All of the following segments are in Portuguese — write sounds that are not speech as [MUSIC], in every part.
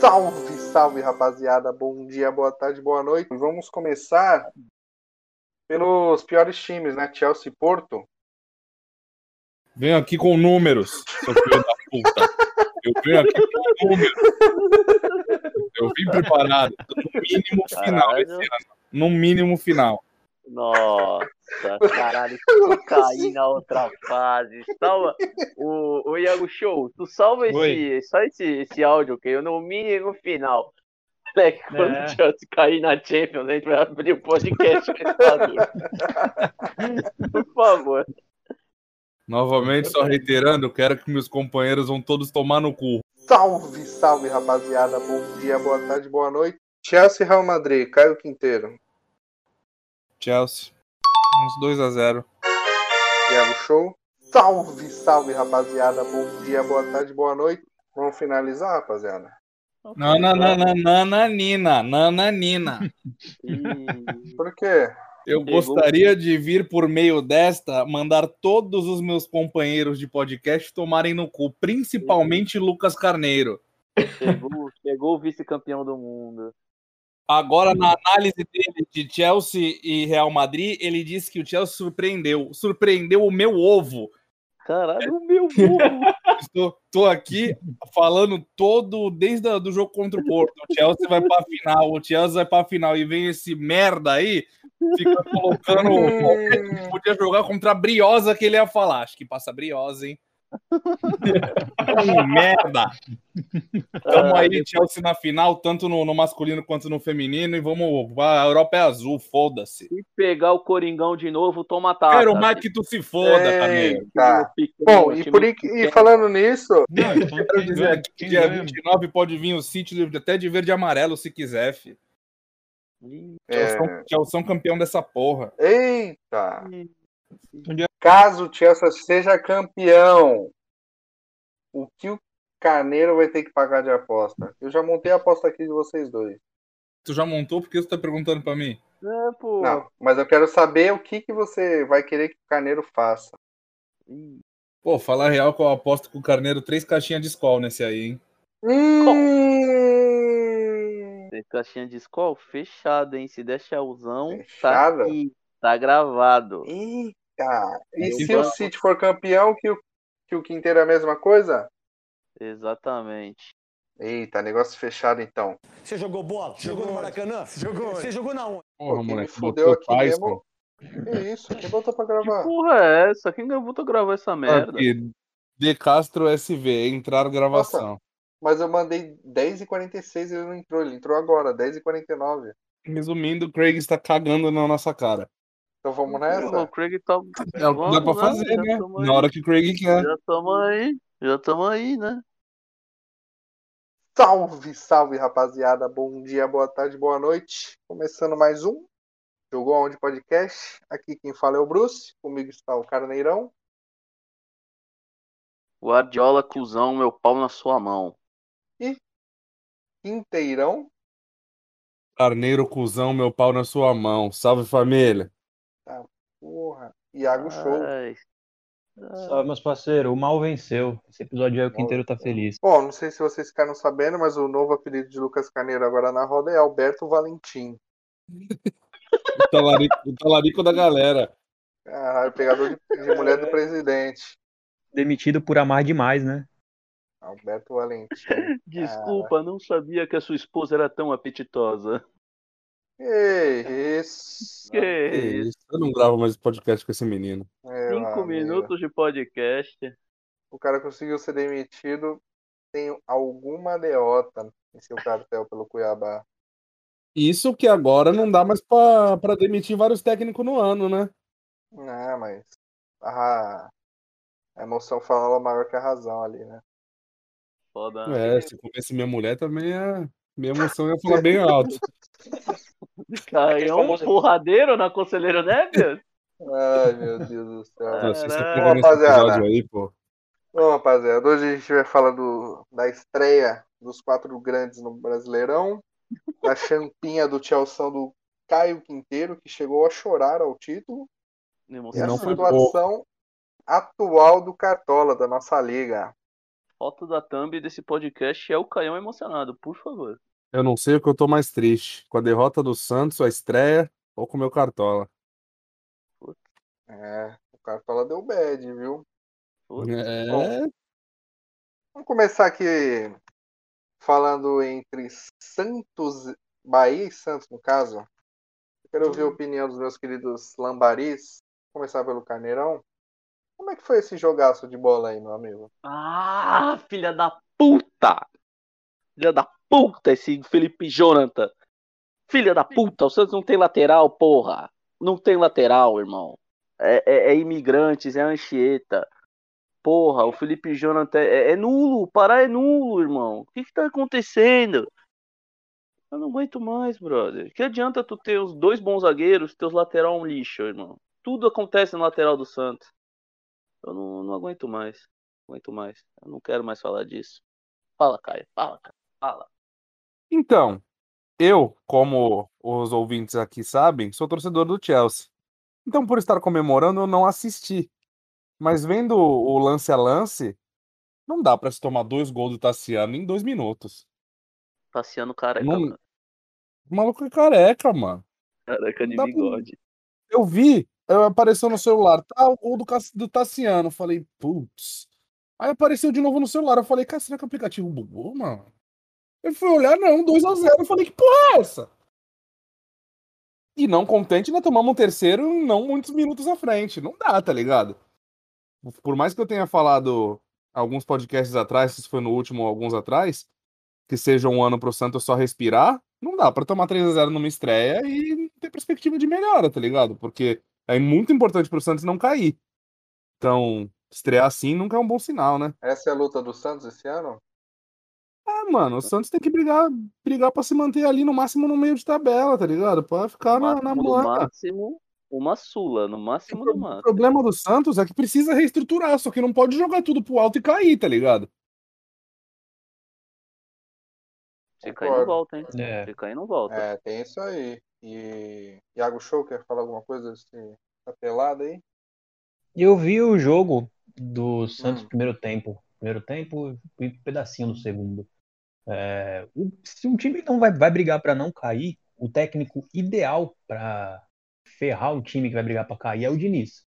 Salve, salve, rapaziada. Bom dia, boa tarde, boa noite. Vamos começar pelos piores times, né? Chelsea e Porto. Venho aqui com números, seu filho da puta. Eu venho aqui com números. Eu vim preparado. No mínimo final esse ano. No mínimo final. Nossa, [LAUGHS] caralho, tu caí na outra fase. Salva o, o Iago Show, tu salva esse, só esse, esse áudio que eu no mínimo final. Moleque, quando É. o Chelsea cair na Champions, a gente vai abrir o podcast. [LAUGHS] Por favor. Novamente, só reiterando, eu quero que meus companheiros vão todos tomar no cu. Salve, salve, rapaziada. Bom dia, boa tarde, boa noite. Chelsea e Real Madrid, Caio Quinteiro. Chelsea. Uns 2 a 0 Iago Show. Salve, salve, rapaziada. Bom dia, boa tarde, boa noite. Vamos finalizar, rapaziada? Nananana, nananina. Ih, Por quê? Eu gostaria de vir por meio desta mandar todos os meus companheiros de podcast tomarem no cu, principalmente Lucas Carneiro. Chegou, chegou o vice-campeão do mundo. Agora, na análise dele de Chelsea e Real Madrid, ele disse que o Chelsea surpreendeu. Surpreendeu o meu ovo. Caralho, o meu burro. Estou, [LAUGHS] tô aqui falando todo desde o do jogo contra o Porto. O Chelsea vai pra final, o Chelsea vai pra final e vem esse merda aí, fica colocando. [LAUGHS] Podia jogar contra a Briosa que ele ia falar. Acho que passa a Briosa, hein? [LAUGHS] Merda! Tamo aí, Chelsea na final, tanto no, no masculino quanto no feminino, e vamos. A Europa é azul, foda-se. Se pegar o Coringão de novo, toma taça. Quero mais que tu se foda, Carneiro. Tá. Bom, e, por, in- e falando nisso, Não, então [LAUGHS] Quero dizer aqui que Quem dia ganha? 29 pode vir o City até de verde e amarelo, se quiser, fi. é, Chelsea Chelsea campeão dessa porra. eita, é? Caso o Chelsea seja campeão, o que o Carneiro vai ter que pagar de aposta? Eu já montei a aposta aqui de vocês dois. Tu já montou? Por que você tá perguntando pra mim? É, pô. Não, mas eu quero saber o que, que você vai querer que o Carneiro faça. Pô, falar real que eu aposto com o Carneiro três caixinhas de Skol nesse aí, hein? Hum, Tem caixinha de escola fechado, hein? Se der Chelzão, tá Fechada? aqui. Tá gravado. eita, e Eu se o City for campeão, que o, que o Quinteiro é a mesma coisa? Exatamente. Eita, negócio fechado então. Você jogou bola? Jogou no Maracanã? Jogou. Você jogou na onde? Porra, moleque. fudeu botou aqui Tyson. mesmo. Que isso? Quem botou pra Que gravar? porra é essa? Quem vou gravar essa merda? Aqui, De Castro SV, entrar gravação. Mas eu mandei 10h46 e ele não entrou. Ele entrou agora, 10h49. Resumindo, o Craig está cagando na nossa cara. Então vvamos Pô, nessa? O Craig tá. É o que dá Vamos, pra né? fazer, né? Na hora que o Craig quer. Já tamo aí. Já tamo aí, né? Salve, salve, rapaziada. Bom dia, boa tarde, boa noite. Começando mais um Jogou Aonde Podcast. Aqui quem fala é o Bruce. Comigo está o Carneirão. Guardiola, cuzão, meu pau na sua mão. Quinteirão. Carneiro, cuzão, meu pau na sua mão. Salve, família. Porra. Iago Show. Ai, Salve, meus parceiros. O mal venceu. Esse episódio aí o Quinteiro tá feliz. Bom, não sei se vocês ficaram sabendo, mas o novo apelido de Lucas Carneiro agora na roda é Alberto Valentim. O talarico, o talarico da galera. Caralho, pegador de, de mulher do presidente. Demitido por amar demais, né? Alberto Valentim. [LAUGHS] Desculpa, não sabia que a sua esposa era tão apetitosa. Que [LAUGHS] isso. Que Que isso? isso? Eu não gravo mais podcast com esse menino. Meu Cinco amigo. minutos de podcast. O cara conseguiu ser demitido. Tem alguma derrota em seu cartel pelo Cuiabá. Isso que agora não dá mais pra, pra demitir vários técnicos no ano, né? Não, mas a, a emoção fala maior que a razão ali, né? Foda. né? É, se comesse minha mulher também, a minha emoção ia falar bem alto. [LAUGHS] Caiu um porradeiro na Conselheiro Neves? Ai, meu Deus do céu. Nossa, nesse Rapaziada. episódio aí, pô. Bom, rapaziada, hoje a gente vai falar do, da estreia dos quatro grandes no Brasileirão, da champinha do Chelsea do Caio Quinteiro, que chegou a chorar ao título, e a situação atual do Cartola, da nossa liga. foto da thumb desse podcast é o Caião emocionado, por favor. Eu não sei o que eu tô mais triste. Com a derrota do Santos, a estreia, ou com o meu Cartola. É, o Cartola deu bad, viu? É, Vamos começar aqui falando entre Santos, Bahia e Santos, no caso. Eu quero ouvir a opinião dos meus queridos lambaris. Vou começar pelo Carneirão. Como é que foi esse jogaço de bola aí, meu amigo? Ah, filha da puta! Filha da puta, esse Felipe Jonathan. Filha da puta, o Santos não tem lateral, porra. Não tem lateral, irmão. É, é- é imigrantes, é Anchieta. Porra, o Felipe Jonathan é, é nulo. O Pará é nulo, irmão. O que que tá acontecendo? Eu não aguento mais, brother. Que adianta tu ter os dois bons zagueiros, teus lateral um lixo, irmão. Tudo acontece no lateral do Santos. Eu não, não aguento mais. Aguento mais. Eu não quero mais falar disso. Fala, Caio. Fala, Caio. Fala. Então, eu, como os ouvintes aqui sabem, sou torcedor do Chelsea. Então, por estar comemorando, eu não assisti. Mas vendo o lance a lance, não dá pra se tomar dois gols do Tassiano em dois minutos. Passeando careca, Não- mano. O maluco é careca, mano. Careca de Dá pra- bigode. Eu vi, eu- apareceu no celular, tá, o gol do, do Tassiano. Eu falei, putz. Aí apareceu de novo no celular. Eu falei, cara, será que o aplicativo bugou, mano? Eu fui olhar, não, 2x0. Eu falei, que porra é essa? E não contente, nós tomamos um terceiro não muitos minutos à frente. Não dá, tá ligado? Por mais que eu tenha falado alguns podcasts atrás, se foi no último ou alguns atrás, que seja um ano pro Santos só respirar, não dá pra tomar 3x0 numa estreia e ter perspectiva de melhora, tá ligado? Porque é muito importante pro Santos não cair. Então, estrear assim nunca é um bom sinal, né? Essa é a luta do Santos esse ano? Ah, mano, o Santos tem que brigar, brigar pra se manter ali no máximo no meio de tabela, tá ligado? Pra ficar na, na no máximo, uma sula. No máximo, no O máximo. problema do Santos é que precisa reestruturar, só que não pode jogar tudo pro alto e cair, tá ligado? Se cair, não volta, hein? É. Se cair, não volta. É, tem isso aí. E Iago Show quer falar alguma coisa desse tá pelada aí? Eu vi o jogo do Santos Hum. primeiro tempo. Primeiro tempo e um pedacinho do segundo. É, o- se um time não vai, vai brigar para não cair, o técnico ideal para ferrar o time que vai brigar para cair é o Diniz.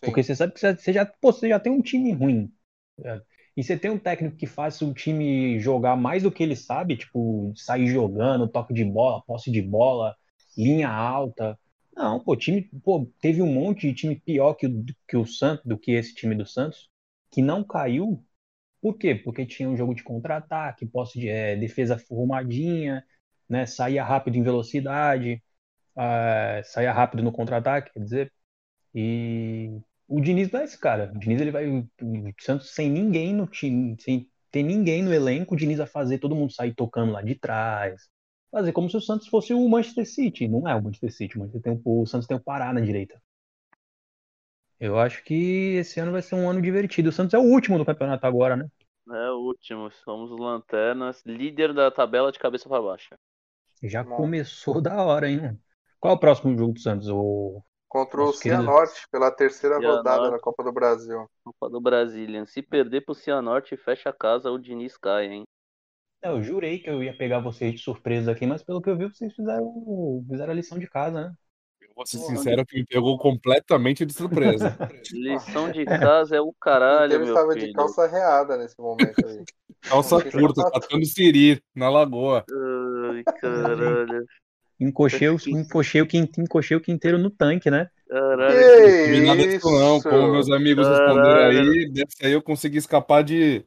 Sim. Porque você sabe que você já, pô, você já tem um time ruim. né? E você tem um técnico que faz o time jogar mais do que ele sabe, tipo, sair jogando, toque de bola, posse de bola, linha alta. Não, pô, time, pô, teve um monte de time pior que o, que o Santos, do que esse time do Santos, que não caiu. Por quê? Porque tinha um jogo de contra-ataque, posse de é, defesa formadinha, né? Saía rápido em velocidade, ah, saía rápido no contra-ataque, quer dizer. E o Diniz não é esse cara. O Diniz ele vai. O Santos sem ninguém no time, sem ter ninguém no elenco, o Diniz vai fazer todo mundo sair tocando lá de trás. Fazer como se o Santos fosse o Manchester City. Não é o Manchester City. O, Manchester tem o, o Santos tem o Pará na direita. Eu acho que esse ano vai ser um ano divertido. O Santos é o último do campeonato agora, né? É o último. Somos os lanternas. Líder da tabela de cabeça pra baixo. Já Bom. começou [LAUGHS] da hora, hein? mano? Qual é o próximo jogo do Santos? O... Contra o Cianorte pela terceira Cianorte. rodada da Copa do Brasil. Copa do Brasilian. Se perder pro Cianorte e fecha a casa, o Diniz cai, hein? É, Eu jurei que eu ia pegar vocês de surpresa aqui, mas pelo que eu vi, vocês fizeram, fizeram a lição de casa, né? Vou ser sincero que me pegou completamente de surpresa. [LAUGHS] Lição de casa é o caralho, Ele meu estava de calça reada nesse momento aí. Calça curta, catando siri na lagoa. Ai, caralho. Encochei, o- encochei, o encochei o quinteiro no tanque, né? Caralho. Que Não nada disso não, isso? como meus amigos responderam Caralho. aí, dessa aí eu consegui escapar de...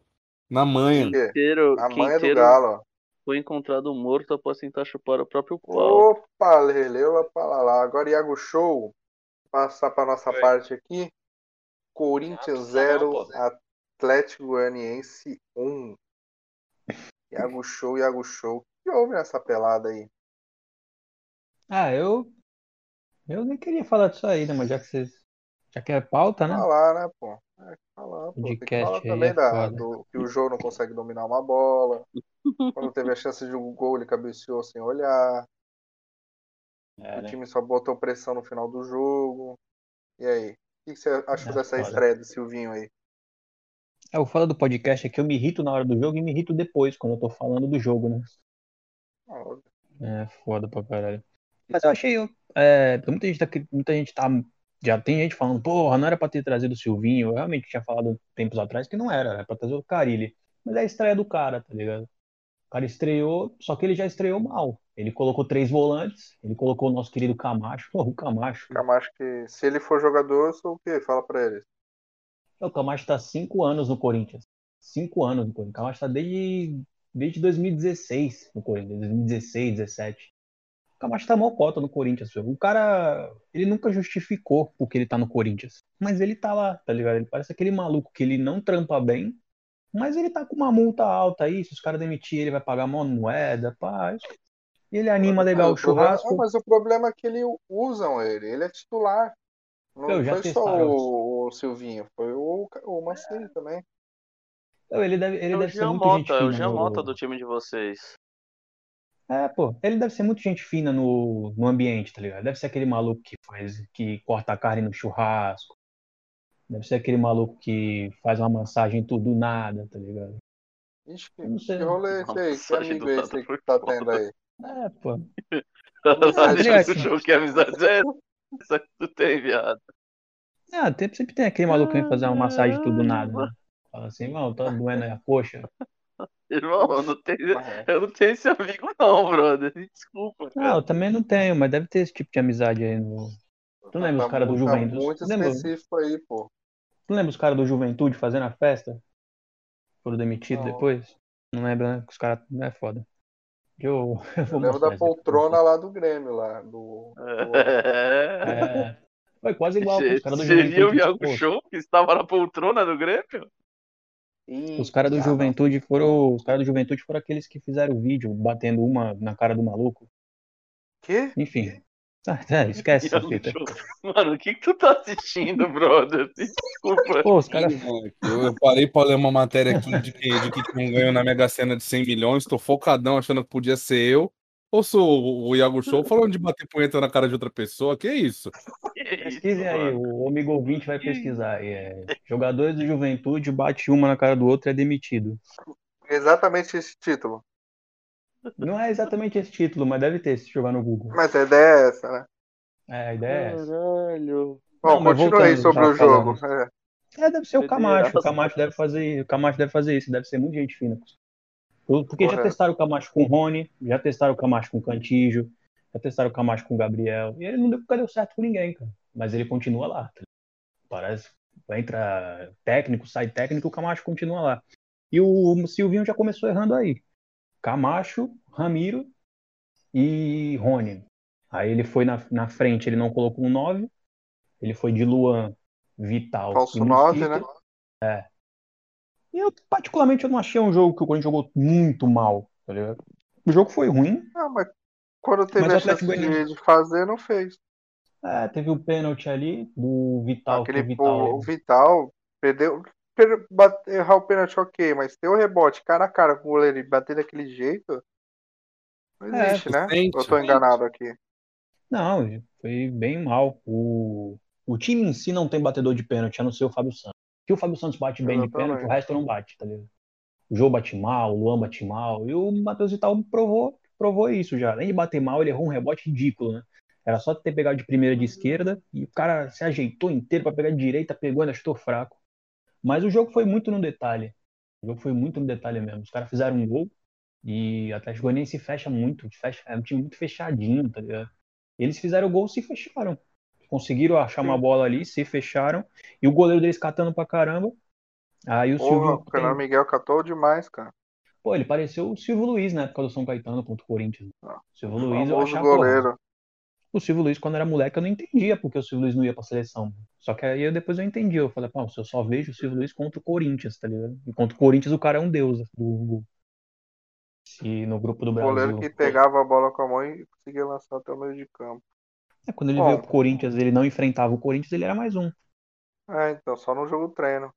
na manha. Quinteiro, A mãe é do Quinteiro Galo. Foi encontrado morto após tentar chupar o próprio pau. Opa, Leleula pra lá. Agora Iago Show. Passar pra nossa parte aqui. Corinthians 0, Atlético Goianiense 1. Iago Show, Iago Show. O que houve nessa pelada aí? Ah, eu. Eu nem queria falar disso aí, né? Mas já que vocês. Já que é pauta, né? Falar, né, pô? É, falar, pô. Tem que falar também é da, do, que o jogo não consegue dominar uma bola. [LAUGHS] Quando teve a chance de um gol, ele cabeceou sem olhar. É, O né? time só botou pressão no final do jogo. E aí? O que você achou É, dessa foda. estreia do Silvinho aí? É, o foda do podcast é que eu me irrito na hora do jogo e me irrito depois, quando eu tô falando do jogo, né? Ó, É foda pra caralho. Mas eu achei. É, muita gente tá. Muita gente tá. Já tem gente falando, porra, não era pra ter trazido o Silvinho. Eu realmente tinha falado tempos atrás que não era, era pra trazer o Carilli. Mas é a estreia do cara, tá ligado? O cara estreou, só que ele já estreou mal. Ele colocou três volantes, ele colocou o nosso querido Camacho. Porra, [LAUGHS] o Camacho. Camacho que se ele for jogador, eu sou o quê? Fala pra ele. O Camacho tá cinco anos no Corinthians. Cinco anos no Corinthians. O Camacho tá desde, desde 2016 no Corinthians. 2016, 17. O Camacho tá mó cota no Corinthians. O cara, ele nunca justificou porque ele tá no Corinthians. Mas ele tá lá, tá ligado? Ele parece aquele maluco que ele não trampa bem, mas ele tá com uma multa alta aí. Se os caras demitirem, ele vai pagar mó moeda, pá. E ele anima legal o churrasco. Mas o problema é que ele usam ele. Ele é titular. Não Eu já foi só o, o Silvinho, foi o, o Mancini também. Então, Ele deve, ele É o deve ser Jean muito gente Mota, é o fina Jean no- Mota do time de vocês. É, pô, ele deve ser muito gente fina no, no ambiente, tá ligado? Deve ser aquele maluco que faz, que corta a carne no churrasco. Deve ser aquele maluco que faz uma massagem tudo do nada, tá ligado? Ixi, que, não sei. que rolê é esse aí? Que amigo é esse que tá tendo aí? É, pô. [LAUGHS] Tá é assim. show que amizade é essa que tu tem, viado. Ah, tem- sempre tem aquele maluco que vem fazer uma massagem tudo do nada, né? Fala assim, não, tá doendo aí a coxa. [LAUGHS] Irmão, eu não tenho, eu não tenho esse amigo não, brother. Desculpa, Não, cara. eu também não tenho, mas deve ter esse tipo de amizade aí no. Tu lembra Tá os caras do muito- tá Juventus? muito Tu lembra, específico aí, pô. Tu lembra os caras do Juventude fazendo a festa? Foram demitidos Não. depois? Não lembra, né? Os caras. É foda. Eu, [LAUGHS] eu vou Eu lembro mostrar da poltrona lá do Grêmio, lá. Do, do- É. Foi quase igual os caras do Seria o Juventude. Iago pô. Show que estava na poltrona do Grêmio? Ih, Os caras do ah, Juventude foram. Os caras do Juventude foram aqueles que fizeram o vídeo batendo uma na cara do maluco. Quê? Enfim. Ah, é, esquece essa fita. [LAUGHS] Mano, o que que tu tá assistindo, brother? [LAUGHS] Desculpa. Pô, os caras. Eu, eu parei pra ler uma matéria aqui de que, de que tinha um ganho na Mega Sena de 100 milhões, tô focadão achando que podia ser eu. Ou sou o Iago Show falando de bater punheta na cara de outra pessoa? Que isso? Pesquisem aí, o amigo ouvinte vai pesquisar. É, [LAUGHS] jogadores do Juventude bate uma na cara do outro e é demitido. Exatamente esse título. Não é exatamente esse título, mas deve ter se jogar no Google. Mas a ideia é essa, né? É, a ideia é essa. Caralho. Bom, continua aí sobre o jogo. É. É, deve ser o Camacho. O Camacho deve fazer, o Camacho deve fazer isso, deve ser muito gente fina. Porque já Correto. testaram o Camacho com o Rony, já testaram o Camacho com o Cantígio, já testaram o Camacho com o Gabriel. E ele não deu, nunca deu certo com ninguém, cara. Mas ele continua lá. tá? Parece. Entra técnico, sai técnico, o Camacho continua lá. E o Silvinho já começou errando aí. Camacho, Ramiro e Rony. Aí ele foi na, na frente, ele não colocou um 9. Ele foi de Luan, Vital. Falso e 9, Mosquito. né? E eu, particularmente, eu não achei um jogo que o Corinthians jogou muito mal, tá ligado? O jogo foi ruim. Ah, mas quando teve Mas a chance de, de fazer, não fez. É, teve o pênalti ali do Vital. que Aquele o Vital, o, o Vital perdeu. Per- bate- errar o pênalti, ok, mas ter o rebote cara a cara com o goleiro e bater daquele jeito. Não É, existe, né? sente, Eu tô sente. enganado aqui. Não, foi bem mal. O, o time em si não tem batedor de pênalti, a não ser o Fábio Santos. Que o Fábio Santos bate bem de pênalti, o resto não bate, tá ligado? O Jô bate mal, o Luan bate mal, e o Matheus Vital provou, provou isso já. Além de bater mal, ele errou um rebote ridículo, né? Era só ter pegado de primeira de esquerda e o cara se ajeitou inteiro pra pegar de direita, pegou e ainda chutou fraco. Mas o jogo foi muito no detalhe. O jogo foi muito no detalhe mesmo. Os caras fizeram um gol e o Atlético Goianiense fecha muito, fecha, é um time muito fechadinho, tá ligado? Eles fizeram o gol e se fecharam. Conseguiram achar uma bola ali, se fecharam. E o goleiro deles catando pra caramba. Aí o Porra, Silvio. o Fernando Miguel catou demais, cara. Pô, ele pareceu o Silvio Luiz na época do São Caetano contra o Corinthians. Ah, Silvio Luiz, eu achava. porra, goleiro. O Silvio Luiz, quando era moleque, eu não entendia porque o Silvio Luiz não ia pra seleção. Só que aí eu, depois eu entendi. Eu falei, pô, eu só vejo o Silvio Luiz contra o Corinthians, tá ligado? E contra o Corinthians o cara é um deus do. Se no grupo do O Brasil. goleiro que pegava a bola com a mão e conseguia lançar até o meio de campo. É, quando ele Bom. veio pro Corinthians, ele não enfrentava o Corinthians, ele era mais um. É, então, só no jogo treino.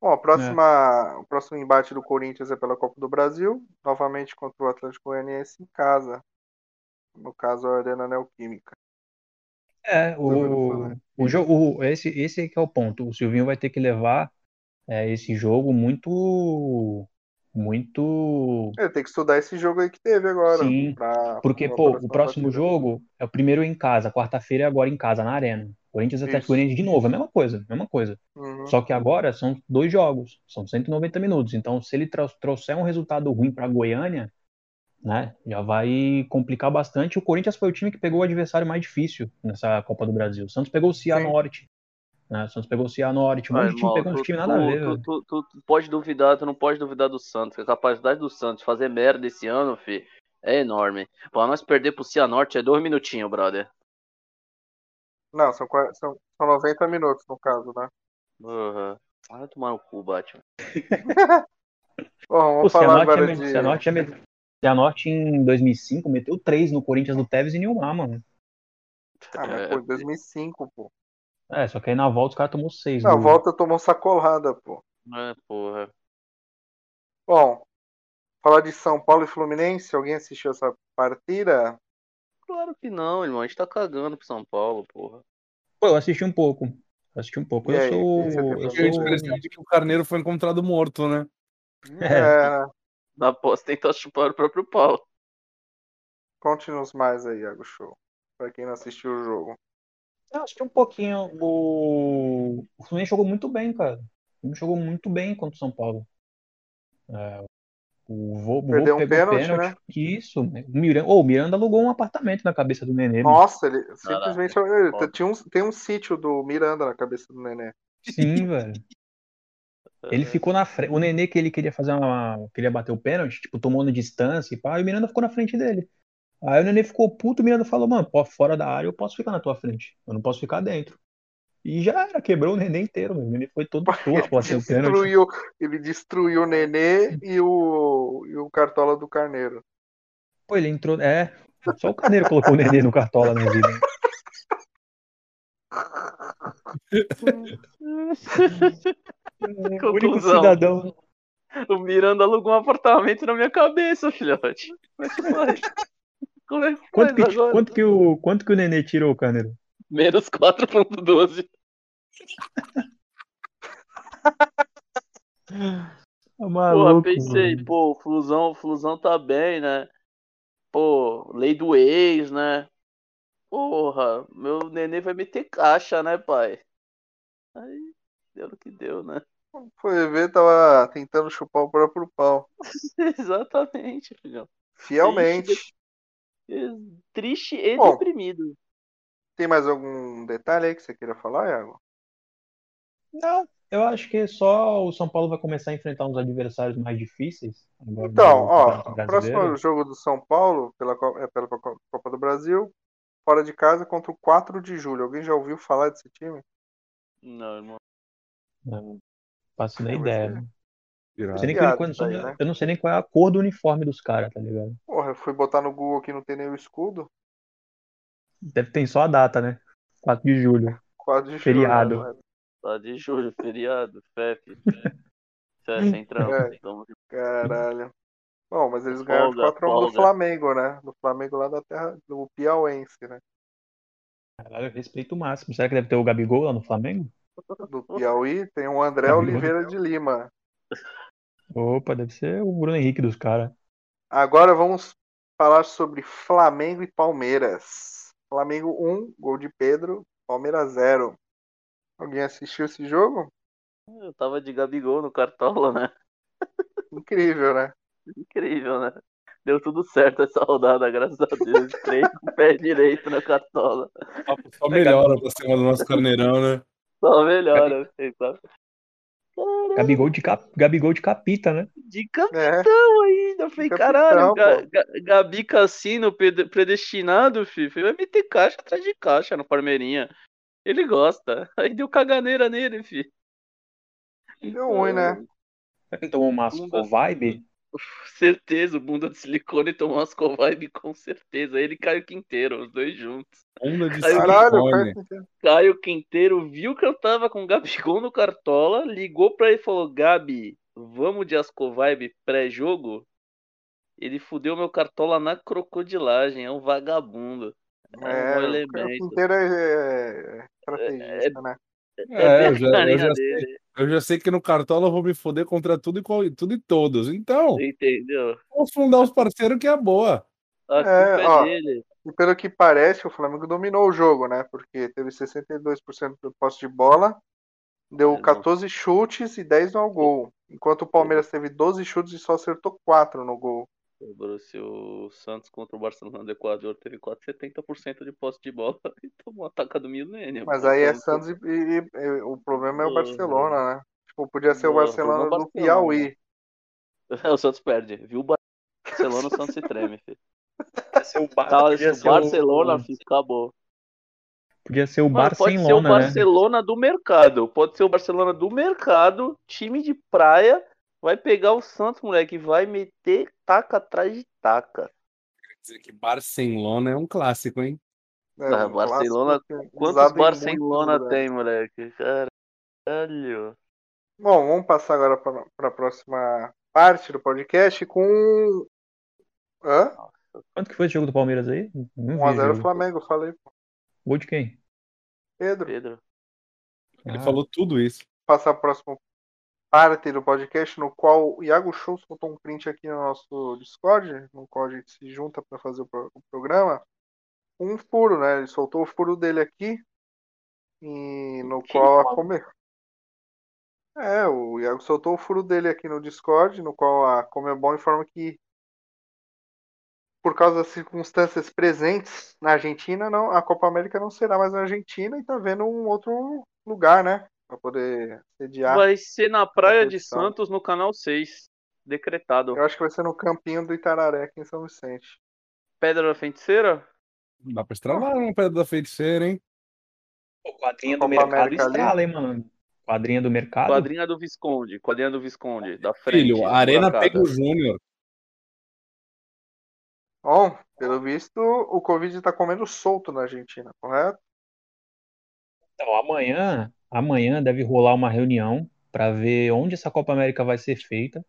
Bom, a próxima, o próximo embate do Corinthians é pela Copa do Brasil, novamente contra o Atlético Goianiense em casa. No caso, a Arena Neoquímica. É, o, falei. o jogo, esse, esse é que é o ponto. O Silvinho vai ter que levar é, esse jogo muito. Muito. É, tem que estudar esse jogo aí que teve agora. Sim, pra- Porque, pra pô, o próximo partida. jogo é o primeiro em casa, quarta-feira é agora em casa, na Arena. Corinthians Isso. Goianiense de novo, é a mesma coisa, mesma coisa. Uhum. Só que agora são dois jogos, são 190 minutos. Então, se ele trou- trouxer um resultado ruim para Goiânia, né, já vai complicar bastante. O Corinthians foi o time que pegou o adversário mais difícil nessa Copa do Brasil. O Santos pegou o. Cianorte, né? O Santos pegou o Cianorte, um monte de time pegando tu, uns times nada a tu- ver, tu- velho. tu- tu- tu pode duvidar, tu não pode duvidar do Santos. que A capacidade do Santos fazer merda esse ano, fi, é enorme. Pra nós perder pro Cianorte é dois minutinhos, brother. Não, são, são, são 90 minutos no caso, né? Uhum. Vai tomar no cu, Batman. [LAUGHS] Bom, O vamos falar Cianorte, agora é, de. Cianorte, é, Cianorte em 2005 meteu 3 no Corinthians do Tevez e Nilmar, mano. Ah, mas É, pô, 2005, pô. É, só que aí na volta os caras tomou 6 Na volta tomou sacolada, pô. É, porra. Bom, falar de São Paulo e Fluminense, alguém assistiu essa partida? Claro que não, irmão. A gente tá cagando pro São Paulo, porra. Pô, eu assisti um pouco. Assisti um pouco. E Eu aí, sou. Eu Fiquei a sou. impressão de que o Carneiro foi encontrado morto, né? É. [LAUGHS] É, Na aposta tentar chupar o próprio pau. conte-nos mais aí, Iago Show. Pra quem não assistiu o jogo. Eu assisti um pouquinho. O, o Fluminense jogou muito bem, cara. O Fluminense jogou muito bem contra o São Paulo. É, O Vô, o Vô Perdeu um pênalti, pênalti. né? Isso. né? O Miranda, oh, o Miranda alugou um apartamento na cabeça do Nenê. mano. Nossa, ele simplesmente. ele Foda. tinha um, tem um sítio do Miranda na cabeça do Nenê. Sim, velho. Ele ficou na frente. O Nenê que ele queria fazer uma. Queria bater o pênalti, tipo, tomou na distância e pá, e o Miranda ficou na frente dele. Aí o Nenê ficou puto, o Miranda falou, mano, pô, fora da área eu posso ficar na tua frente. Eu não posso ficar dentro. E já era, quebrou o Nenê inteiro, mano. O Nenê foi todo torto pra bater o pênalti. Destruiu, ele destruiu o Nenê e o, e o Cartola do Carneiro. Pô, ele entrou. É. Só o Carneiro colocou o Nenê no cartola na vida. [LAUGHS] É, O único Conclusão. cidadão. O Miranda alugou um apartamento na minha cabeça, filhote. Como é que faz? Como é que faz Quanto que, agora? quanto, que o, quanto que o Nenê tirou, Carneiro? Menos 4.12. Tá Porra, maluco, pensei, mano. pô, o Flusão, o Flusão tá bem, né? Pô, lei do ex, né? Porra, meu nenê vai meter caixa, né, pai? Aí, deu no que deu, né? Foi ver, tava tentando chupar o próprio pau. [LAUGHS] Exatamente, filhão. Fielmente. Triste e Bom. deprimido. Tem mais algum detalhe aí que você queira falar, Iago? Não, eu acho que só o São Paulo vai começar a enfrentar uns adversários mais difíceis. Então, ó, o próximo jogo do São Paulo pela, Co- é pela Co- Copa do Brasil, fora de casa contra o 4 de julho. Alguém já ouviu falar desse time? Não, irmão. Não faço nem É, ideia. ser- Não Irado. sei nem Piada qual- isso aí, né? Eu não sei nem qual é a cor do uniforme dos caras, tá ligado? Porra, eu fui botar no Google aqui, não tem nem o escudo. Deve ter só a data, né? 4 de julho. 4 de Feriado. julho. né? Tá de julho, feriado, FEP. FEP, entramos. É. Junto. Caralho. Bom, mas eles ganharam de Folga, 4 a 1 do. Flamengo, né? Do Flamengo lá da terra do Piauense, né? Caralho, respeito máximo. Será que deve ter o Gabigol lá no Flamengo? Do Piauí tem o André Gabigol. Oliveira de Lima. Opa, deve ser o Bruno Henrique dos caras. Agora vamos falar sobre Flamengo e Palmeiras. Flamengo 1, gol de Pedro, Palmeiras 0. Alguém assistiu esse jogo? Eu tava de Gabigol no Cartola, né? Incrível, né? Incrível, né? Deu tudo certo essa rodada, graças a Deus. Três com o pé direito na Cartola. Só melhora pra cima do nosso carneirão, né? Só melhora, você sabe? Gabigol de, cap... Gabigol de capita, né? De É, capitão ainda. Eu falei, Capitão, caralho, Ga- Gabi Cassino pred- predestinado, filho. Vai meter caixa atrás de caixa no Palmeirinha. Ele gosta. [LAUGHS] Aí deu caganeira nele, filho. deu ruim, né? Será que ele tomou uma Bunda. vibe? [LAUGHS] Certeza, o bunda de silicone tomou umas covibe com certeza. Ele e Caio Quinteiro, os dois juntos. Onda de Caralho, silicone. faz sentido. Caio Quinteiro viu que eu tava com o Gabigol no Cartola, ligou pra ele e falou: Gabi, vamos de Ascovibe pré-jogo? Ele fudeu meu Cartola na crocodilagem, é um vagabundo. É um mau É, o elemento. inteiro é, é estrategista, né? É, eu bem já, a eu já sei. Eu já sei que no Cartola eu vou me foder contra tudo e, qual- tudo e todos. Então, Entendeu? vamos fundar os parceiros que é boa. A culpa É, é, ó. dele. E pelo que parece, o Flamengo dominou o jogo, né? Porque teve 62% do posse de bola, deu Exato. 14 chutes e 10 no gol. Enquanto o Palmeiras teve 12 chutes e só acertou 4 no gol. Borussia, o Santos contra o Barcelona do Equador teve quase 70% de posse de bola [LAUGHS] e tomou a taca do milênio. Mas aí é Santos e, e- e o problema é o. Barcelona, né? Tipo, podia ser o Barcelona o do Barcelona. Piauí. [LAUGHS] O Santos perde. Viu o Barcelona, o Santos se treme, filho. Podia ser o, Bar... Tá, o Barcelona, o... filho, acabou. Podia ser o Mano, pode ser o Barcelona, né? Barcelona do mercado. Pode ser o Barcelona do mercado, time de praia. Vai pegar o Santos, moleque, e vai meter taca atrás de taca. Quer dizer que Barcelona é um clássico, hein? É, Ah, um Barcelona, clássico Quantos Barcelona muitos tem, moleque? Caralho. Bom, vamos passar agora para a próxima parte do podcast com. Hã? Quanto que foi esse jogo do Palmeiras aí? Não vi o 1x0 jogo. Flamengo, eu falei. pô. Gol de quem? Pedro. Pedro. Ele Ah, falou tudo isso. passar a próxima parte do podcast, no qual o Iago Show soltou um print aqui no nosso Discord, no qual a gente se junta para fazer o, pro- o programa. Um furo, né? Ele soltou o furo dele aqui, e no Que qual a fala? Come... É, o Iago soltou o furo dele aqui no Discord, no qual a Comebol informa que por causa das circunstâncias presentes na Argentina, não, a Copa América não será mais na Argentina e tá vendo um outro lugar, né? Para poder sediar. Vai ser na Praia de. Santos, no canal 6. Decretado. Eu acho que vai ser no campinho do Itararé, aqui em São Vicente. Pedra da Feiticeira? Dá pra estralar uma pedra da feiticeira, hein? O quadrinha do mercado América ali. estrala, hein, mano? Quadrinha do mercado. Quadrinha do Visconde. Quadrinha do Visconde. Da frente. Filho, a Arena bancada. pega o Júnior. Bom, pelo visto, o Covid tá comendo solto na Argentina, correto? Então, amanhã, amanhã deve rolar uma reunião para ver onde essa Copa América vai ser feita.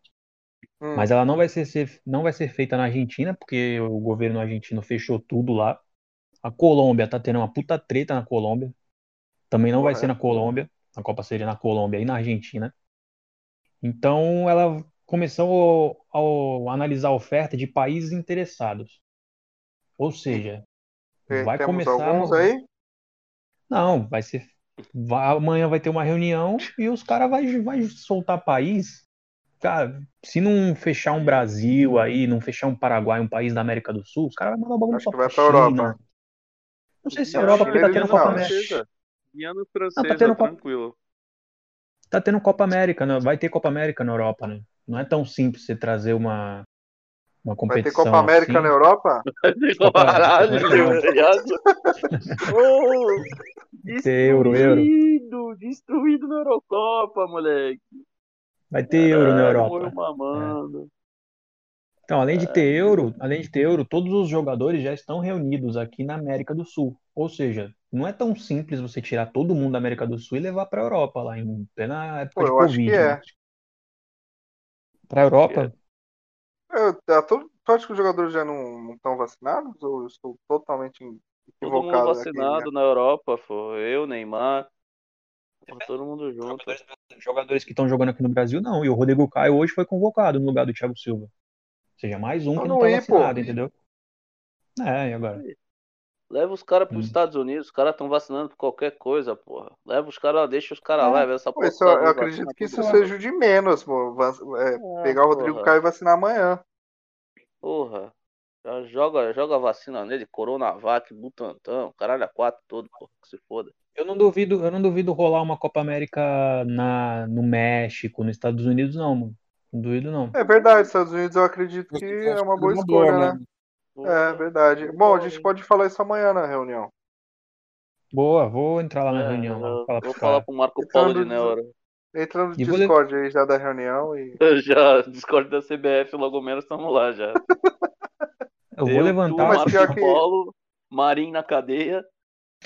Hum, Mas ela não vai ser, ser- não vai ser feita na Argentina, porque o governo argentino fechou tudo lá. A Colômbia tá tendo uma puta treta na Colômbia. Também não vai ser na Colômbia. A Copa seria na Colômbia e na Argentina. Então ela começou a, analisar a oferta de países interessados. Ou seja, te- vai começar. alguns aí? Não, vai ser. Vai- amanhã vai ter uma reunião e os caras vai, vai soltar país. Cara, se não fechar um Brasil aí, não fechar um Paraguai, um país da América do Sul, os caras vão mandar o bagulho Acho que pra vai pra. Europa. Não sei se a Não, Europa, porque tá tendo Copa. América. Francesa. Guiana francesa, Não, tá tendo Copa- tranquilo. Tá tendo Copa América, né? vai ter Copa América na Europa, né? Não é tão simples você trazer uma, uma Vai competição ter Copa América assim. na Europa? Copa- Caralho, Copa- viado. [LAUGHS] [LAUGHS] Ter Euro, Euro. Destruído, destruído na Eurocopa, moleque. Vai ter Euro na Caralho, Europa. mamando. Então, além de ter euro, além de ter euro, todos os jogadores já estão reunidos aqui na América do Sul. Ou seja, não é tão simples você tirar todo mundo da América do Sul e levar para a Europa lá em plena época Pô, de eu acho Covid. que é. né? Para a Europa, Eu, tá todo, tu acha que os jogadores já não estão vacinados? Ou eu estou totalmente Todo mundo aqui, vacinado né? na Europa, foi eu, Neymar. Tava todo mundo junto. jogadores, jogadores que estão jogando aqui no Brasil, não. E o Rodrigo Caio hoje foi convocado no lugar do Thiago Silva. Ou seja, mais um Eu que não não está ia, pô. vacinado, entendeu? É, e agora? Leva os caras pros Hum. Estados Unidos, os caras estão vacinando por qualquer coisa, porra. Leva os caras lá, deixa os caras É. lá, leva essa Pô, porra. isso, eu acredito que isso lá. seja o de menos, pô. É, Ah, pegar o Rodrigo porra. Caio e vacinar amanhã. Porra. Já joga, joga a vacina nele, Coronavac, Butantan, caralho, a quatro todo, porra, que se foda. Eu não duvido, eu não duvido rolar uma Copa América na, no México, nos Estados Unidos, não, mano. Não duvido, não. É verdade, Estados Unidos eu acredito que Eu é uma que boa escolha, boa, né? É, verdade. Boa, Bom, a gente pode falar isso amanhã na reunião. Boa, vou entrar lá na É, reunião, eu falar vou falar pro Marco Paulo de Neura. Entra no vou Discord aí já da reunião e. [LAUGHS] Já, Discord da CBF, logo menos estamos lá já. [LAUGHS] Eu vou levantar. tu, pior que- Paulo, Marinho na cadeia,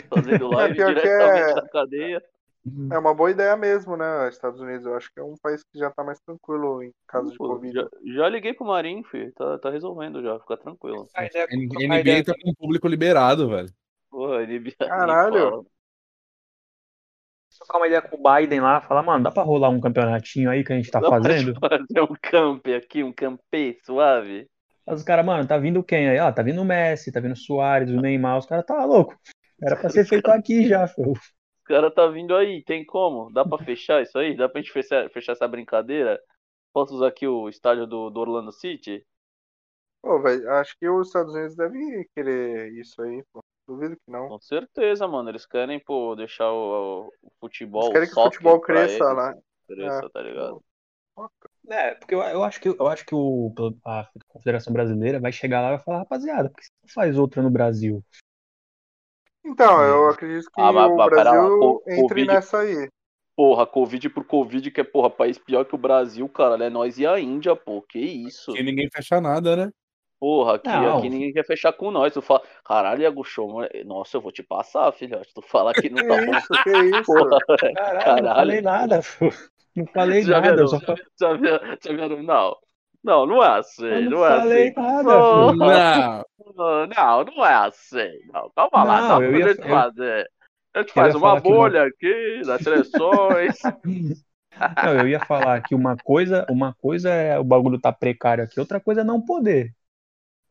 fazendo [LAUGHS] live pior que diretamente é- da cadeia. É uma boa ideia mesmo, né? Estados Unidos, eu acho que é um país que já tá mais tranquilo em caso de Pô, Covid. já, já liguei pro Marinho, filho. Tá, tá resolvendo já, fica tranquilo. Trocar ideia- trocar NBA ideia- tá com o público liberado, velho. Porra, ele Caralho. Trocar uma ideia com o Biden lá, falar, mano, dá pra rolar um campeonatinho aí que a gente tá Dá pra fazendo? [LAUGHS] fazer um camp aqui, um campê suave. Aí Os caras, mano, tá vindo quem aí? Ah, tá vindo o Messi, tá vindo o Soares, o Neymar, os caras tá louco. Era pra ser feito aqui já, filho. Os caras tá vindo aí, tem como? Dá pra fechar isso aí? Dá pra gente fechar, fechar essa brincadeira? Posso usar aqui o estádio do, do Orlando City? Pô, velho, acho que os Estados Unidos devem querer isso aí, pô. Duvido que não. Com certeza, mano. Eles querem, pô, deixar o, o futebol. Eles querem que o futebol cresça lá. Cresça, É. tá ligado? É, porque eu, eu acho que, eu acho que o, a Confederação Brasileira vai chegar lá e vai falar, rapaziada, por que você não faz outra no Brasil? Então, eu acredito que Ah, mas- o mas lá, Brasil co- entre Covid- nessa aí. Porra, Covid por Covid, que é, porra, país pior que o Brasil, cara. É nós e a Índia, pô. Que isso? Que ninguém fecha nada, né? Porra, aqui, Não. aqui ninguém quer fechar com nós. Tu fala, caralho, Iago Show, mano, nossa, eu vou te passar, filhote. Tu fala que não tá bom. isso, que isso? [LAUGHS] Porra, Caralho, Caralho. não falei nada, pô. Não falei Já nada, viram? só já viram? Já viram? Não. Não, não é assim, eu não não é falei assim. nada, Não. Não. Não, não é assim. Não, calma lá, Não, dá eu pra ia- gente eu- fazer. A gente eu faz uma que uma- bolha aqui das seleções. [LAUGHS] Não, eu ia falar que uma coisa, uma coisa é o bagulho tá precário aqui, outra coisa é não poder.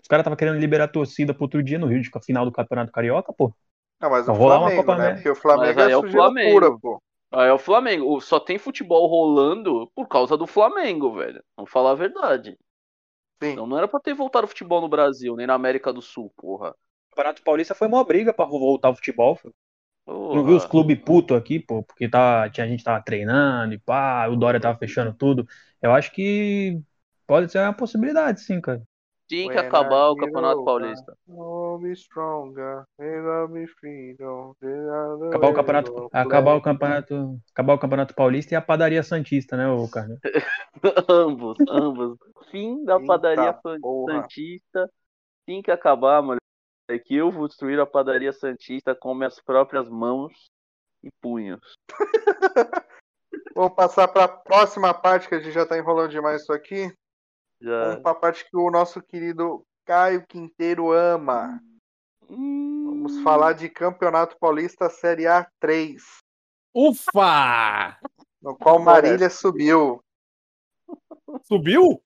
Os caras estavam querendo liberar a torcida pro outro dia no Rio, de final do Campeonato Carioca, pô. Não, mas o rolar uma Flamengo, Copa né? América. Porque o Flamengo Mas é é o Flamengo. pura, pô. Aí é o Flamengo. Só tem futebol rolando por causa do Flamengo, velho. Vamos falar a verdade. Sim. Então não era pra ter voltado o futebol no Brasil, nem na América do Sul, porra. O Campeonato Paulista foi uma briga pra voltar o futebol. Porra. Não viu os clubes puto aqui, pô, porque tá, tinha, a gente tava treinando e pá, o Dória tava fechando tudo. Eu acho que pode ser uma possibilidade, sim, cara. Tinha que acabar o Campeonato Paulista. Acabar o campeonato, to acabar o campeonato, acabar o campeonato paulista e a padaria santista, né, o cara? [LAUGHS] ambos, ambos. Fim da Eita padaria porra. Santista. Tem que acabar, mano. É que eu vou destruir a padaria Santista com minhas próprias mãos e punhos. [LAUGHS] Vamos passar para a próxima parte, que a gente já tá enrolando demais isso aqui. Já. Vamos para a parte que o nosso querido Caio Quinteiro ama. Vamos Hum. falar de Campeonato Paulista Série A3, Ufa! no qual Marília subiu. Subiu?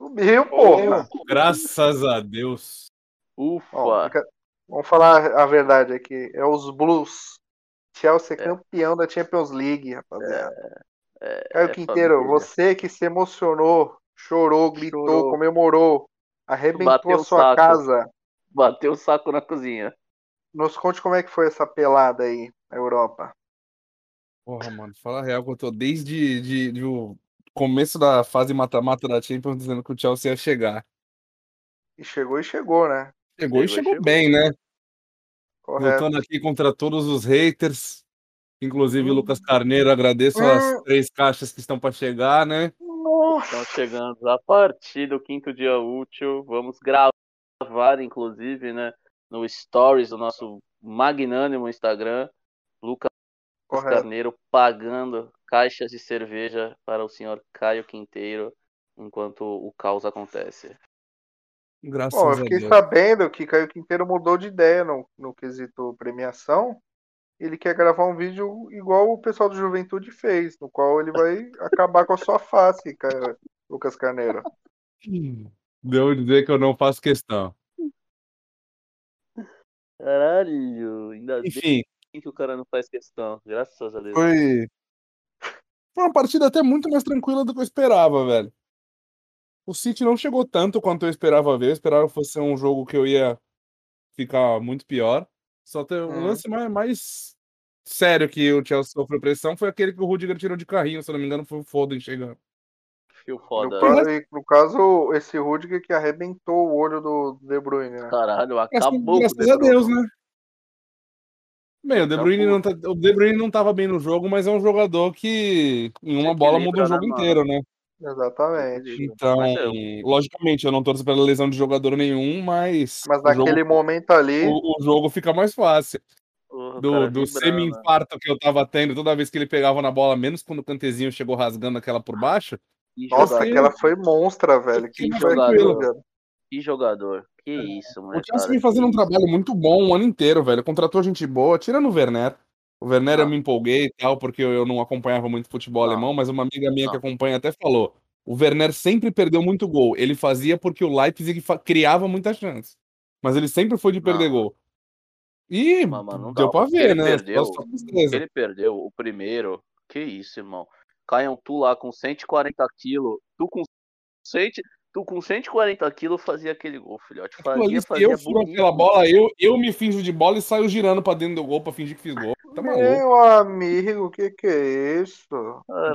Subiu, porra! Graças a Deus. Ufa. Ó, fica- Vamos falar a verdade aqui. É os Blues. Chelsea é campeão da Champions League, rapaziada. É, Caio é Quinteiro, família. você que se emocionou, chorou, gritou, Chorou. comemorou, arrebentou Bateu a sua saco. casa. Bateu o saco na cozinha. Nos conte como é que foi essa pelada aí na Europa. Porra, mano, fala a real que eu tô desde de, de o começo da fase mata-mata da Champions dizendo que o Chelsea ia chegar. E chegou e chegou, né? Chegou e Chegou, chegou chegou. bem, né? Correto. Lutando aqui contra todos os haters. Inclusive o Hum. Lucas Carneiro, agradeço as Hum. três caixas que estão pra chegar, né? Estão chegando a partir do quinto dia útil. Vamos gravar, inclusive, né? No Stories do nosso magnânimo Instagram. Lucas Correto. Carneiro pagando caixas de cerveja para o senhor Caio Quinteiro enquanto o caos acontece. Graças Bom, eu a fiquei Deus. sabendo que Caio Quinteiro mudou de ideia no, no quesito premiação. Ele quer gravar um vídeo igual o pessoal do Juventude fez, no qual ele vai [LAUGHS] acabar com a sua face, cara, Lucas Carneiro. Devo dizer que eu não faço questão. Caralho, ainda Enfim, bem que o cara não faz questão. Graças a Deus. foi. Foi uma partida até muito mais tranquila do que eu esperava, velho. O City não chegou tanto quanto eu esperava ver. Eu esperava que fosse um jogo que eu ia ficar muito pior. Só tem um Hum. lance mais, mais sério que o Chelsea sofreu pressão foi aquele que o Rudiger tirou de carrinho, se eu não me engano, foi o Foden chegando. Fio No, foda. ca- e, no caso, esse Rudiger que arrebentou o olho do De Bruyne, né? Caralho, Mas, acabou com o graças De a. Deus, né? Bem, o De Bruyne, Acabou. não tá, o De Bruyne não tava bem no jogo, mas é um jogador que em uma bola muda o jogo né, mano? inteiro, né? Exatamente. Então, eu- logicamente, eu não torço pela lesão de jogador nenhum, mas, Mas o, jogo, naquele momento ali, o, o jogo fica mais fácil. Porra, Do, do né? semi-infarto que eu tava tendo toda vez que ele pegava na bola, menos quando o cantezinho chegou rasgando aquela por baixo. Que nossa, jogador, aquela foi monstra, velho. Que Que jogador. velho? que jogador. Que isso, O mano. Chelsea vem fazendo um trabalho muito bom o ano inteiro, velho. Contratou gente boa, tirando o Werner. O Werner eu Não. me empolguei e tal, porque eu eu não acompanhava muito futebol Não. alemão, mas uma amiga minha que Não. acompanha até falou: o Werner sempre perdeu muito gol. Ele fazia porque o Leipzig criava muita chance. Mas ele sempre foi de perder gol. E Mas, mano, deu pra que ver, ele né? perdeu, que ele perdeu, o primeiro. Que isso, irmão. Caiam tu lá com 140 quilos. Tu com 100, tu com 140 quilos fazia aquele gol, filhote. Aquilo ali, Fazia, se fazia eu furo aquela bola, eu, eu me finjo de bola e saio girando pra dentro do gol pra fingir que fiz gol. Tá maluco. Meu amigo, que que é isso? Caralho,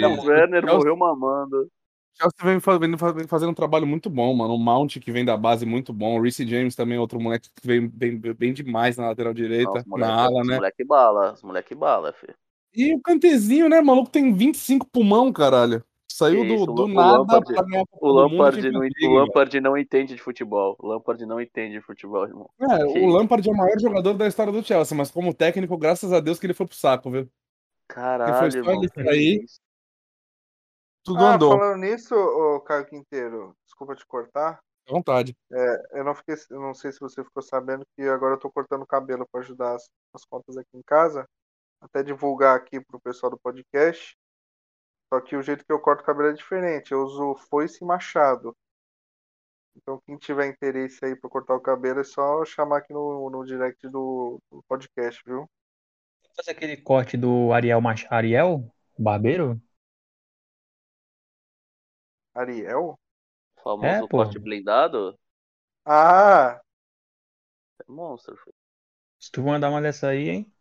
Mas- o Werner Chelsea- morreu mamando. Chelsea vem, fa- vem fa- vem fazendo um trabalho muito bom, mano. O Mount, que vem da base, muito bom. O Reece James também, outro moleque que vem bem, bem demais na lateral direita, Não, os moleque, na ala, os né? moleque bala, os moleque bala, filho. E o Cantezinho, né, maluco, tem 25 pulmão, caralho. Saiu do, do o nada Lampard- pra ganhar O Lampard, não, o Lampard não entende de futebol. O Lampard não entende de futebol, irmão. É, Que o Lampard é o maior jogador da história do Chelsea, mas como técnico, graças a Deus que ele foi pro saco, viu? Caralho, só que sair. isso. Tudo Ah, andou, falando nisso, ô Caio Quinteiro, desculpa te cortar. à vontade. Eu não fiquei, eu não sei se você ficou sabendo que agora eu tô cortando o cabelo para ajudar as, as contas aqui em casa. Até divulgar aqui pro pessoal do podcast. Só que o jeito que eu corto o cabelo é diferente. Eu uso foice e machado. Então quem tiver interesse aí para cortar o cabelo é só chamar aqui no, no direct do, do podcast, viu? Fazer aquele corte do Ariel Mach... Ariel? Barbeiro? Ariel? O famoso É, corte blindado. Ah, É monstro, filho. Se tu mandar uma dessa aí, hein?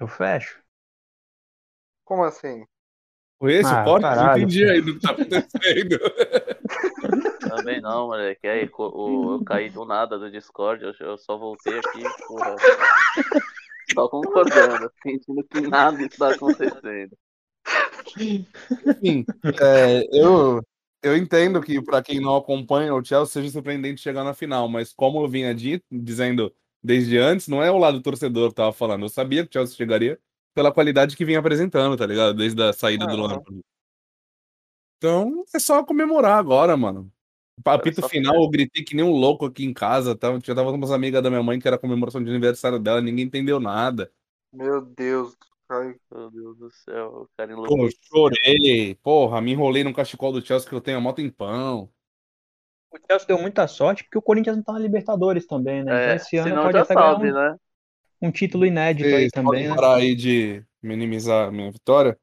Eu fecho. como assim? Foi esse Ah, o corte? Não entendi aí do que tá acontecendo. [LAUGHS] Também não, moleque. Aí, o- eu caí do nada do Discord, eu, eu só voltei aqui, porra. Só concordando, sentindo que nada está acontecendo. Enfim, é, eu, eu entendo que para quem não acompanha o Chelsea seja surpreendente chegar na final, mas como eu vinha dito, dizendo desde antes, não é o lado torcedor que tava falando. Eu sabia que o Chelsea chegaria pela qualidade que vinha apresentando, tá ligado? Desde a saída do Aham. Lampard. Então, é só comemorar agora, mano. Apito só final, eu gritei que nem um louco aqui em casa. Tava, tinha tava com umas amigas da minha mãe que era a comemoração de aniversário dela, ninguém entendeu nada. Meu Deus, Caio. Meu Deus do céu, o cara Pô, chorei. Porra, me enrolei no cachecol do Chelsea que eu tenho há mó tempão. O Chelsea deu muita sorte porque o Corinthians não tá na Libertadores também, né? Então É, esse ano pode já até ganhar sabe, um, né? Um título inédito aí também, podem né? parar aí de minimizar a minha vitória,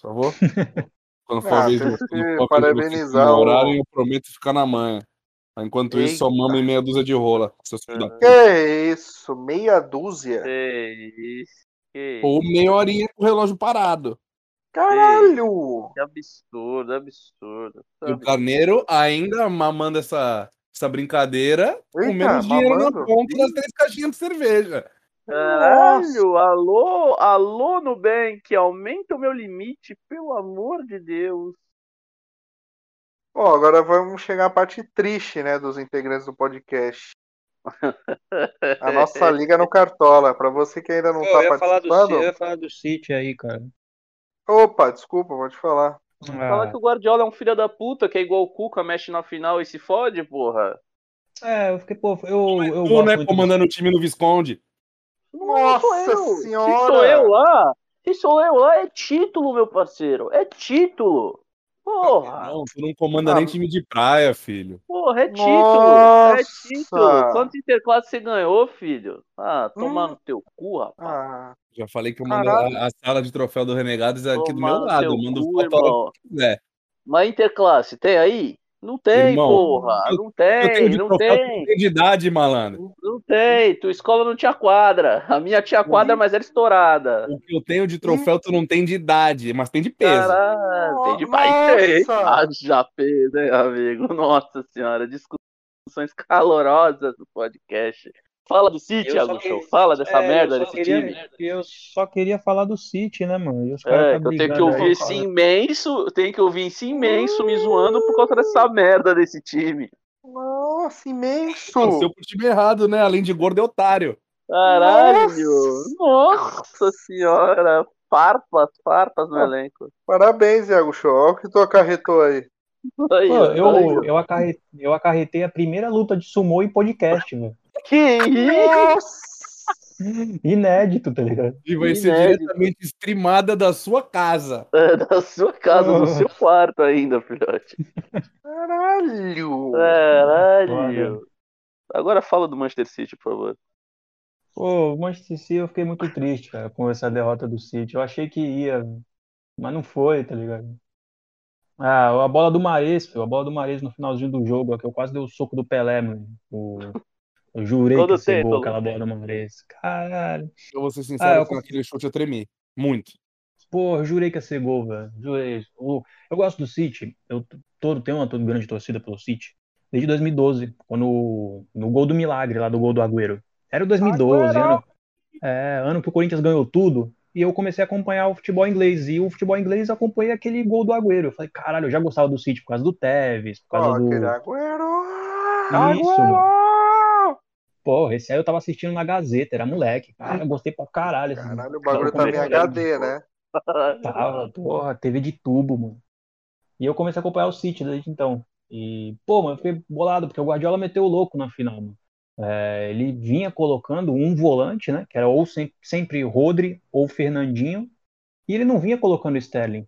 por favor? [LAUGHS] Quando for a Ah, vez vocês parabenizar comemorarem, o- eu prometo ficar na manha. Enquanto isso, só Eita. mama e meia dúzia de rola. Puta. Que isso? Meia dúzia? Que isso, que Ou meia horinha com o relógio parado. Caralho! Que absurdo, absurdo. E o Carneiro ainda mamando essa, essa brincadeira com Eita, menos dinheiro na mamando. conta das três caixinhas de cerveja. Caralho, alô, alô Nubank, aumenta o meu limite, pelo amor de Deus. Bom, agora vamos chegar à parte triste, né, dos integrantes do podcast. A nossa [LAUGHS] liga no Cartola. Pra você que ainda não Pô, tá eu, ia falar do, participando. eu ia falar do City aí, cara. Opa, desculpa, vou te falar. Fala Ah, que o Guardiola é um filho da puta, que é igual o Cuca, mexe na final e se fode, porra. é, eu fiquei, pô, eu, eu Tu, gosto né, muito comandando o time no Visconde. Nossa sou eu. senhora! Se sou eu lá, se sou eu lá, é título, meu parceiro. É título. Porra, Não, tu não comanda Ah, nem time de praia, filho. porra, é título. Nossa. É título. Quantos interclasses você ganhou, filho? Ah, tomar Hum. no teu cu, rapaz. Ah, Já falei que eu mando a, a sala de troféu do Renegados é aqui do meu lado. Eu mando cu, que quiser. Mas interclasse, tem aí? Não tem, Irmão, porra. eu- Não Eu tenho tem, não tem. de idade, malandro. Não tem. Tua escola não tinha quadra. A minha tinha quadra, mas era estourada. O que eu tenho de troféu, tu não tem de idade, mas tem de peso. Caralho, tem de mais Ah, já peso, hein, amigo? Nossa senhora, discussões calorosas do podcast. Fala do City, Show. Fala dessa é, merda desse queria- time. Eu só queria falar do City, né, mano? E É, tá eu tenho que ouvir aí, esse cara. imenso, tenho que ouvir esse imenso me zoando por causa dessa merda desse time. nossa, imenso! Pro time errado, né? Além de gordo, é otário. Caralho! Nossa senhora! Farpas, farpas no Ah. elenco. Parabéns, Iago Show. Olha o que tu acarretou aí. Pô, eu, eu, acarretei, eu acarretei a primeira luta de sumô em podcast, velho. Que isso? [LAUGHS] Inédito, tá ligado? E vai ser Inédito. diretamente streamada da sua casa. É da sua casa, no Oh. seu quarto ainda, filhote. Caralho! Caralho. Agora fala do Manchester City, por favor. Pô, o Manchester City eu fiquei muito triste, cara, com essa derrota do City. Eu achei que ia, mas não foi, tá ligado? Ah, a bola do Mares, filho, a bola do Mares no finalzinho do jogo, ó, que eu quase dei o soco do Pelé, mano. O- Eu jurei Gol que do ia ser gol título. aquela bola do Mares. Caralho. Eu vou ser sincero, Ah, eu com aquele chute eu tremi. Muito. Pô, eu jurei que ia ser gol, velho. Jurei. O- Eu gosto do City. Eu todo, tenho uma todo grande torcida pelo City. Desde 2012, quando no gol do milagre, lá do gol do Agüero. Era o 2012, Agüero! ano, é, ano que o Corinthians ganhou tudo. E eu comecei a acompanhar o futebol inglês. E o futebol inglês eu acompanhei aquele gol do Agüero. Eu falei, caralho, eu já gostava do City por causa do Tevez, por causa do. aquele Agüero! Isso, Agüero! Porra, esse aí eu tava assistindo na Gazeta, era moleque. Cara, eu gostei pra caralho. assim. Caralho, o bagulho tá em comecei- HD, né? Tava, porra, TV de tubo, mano. E eu comecei a acompanhar o City desde então. E, pô, mano, eu fiquei bolado, porque o Guardiola meteu o louco na final, mano. É, ele vinha colocando um volante, né? Que era ou sempre, sempre Rodri ou Fernandinho. E ele não vinha colocando o Sterling.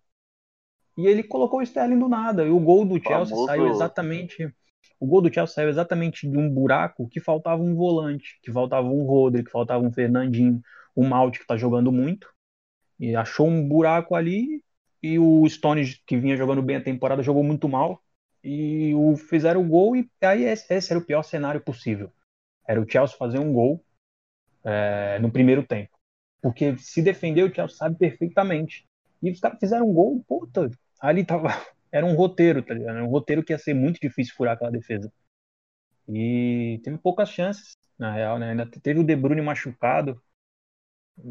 E ele colocou o Sterling do nada. E o gol do Chelsea Famoso- saiu exatamente. O gol do Chelsea saiu exatamente de um buraco que faltava um volante, que faltava um Rodri, que faltava um Fernandinho, o Malte que tá jogando muito. E achou um buraco ali e o Stones, que vinha jogando bem a temporada, jogou muito mal. E o, fizeram o gol e aí esse, era o pior cenário possível. Era o Chelsea fazer um gol é, no primeiro tempo. Porque se defender o Chelsea sabe perfeitamente. E os caras fizeram um gol, puta, ali tava, era um roteiro, tá ligado? Era um roteiro que ia ser muito difícil furar aquela defesa. E teve poucas chances, na real, né? Ainda teve o De Bruyne machucado.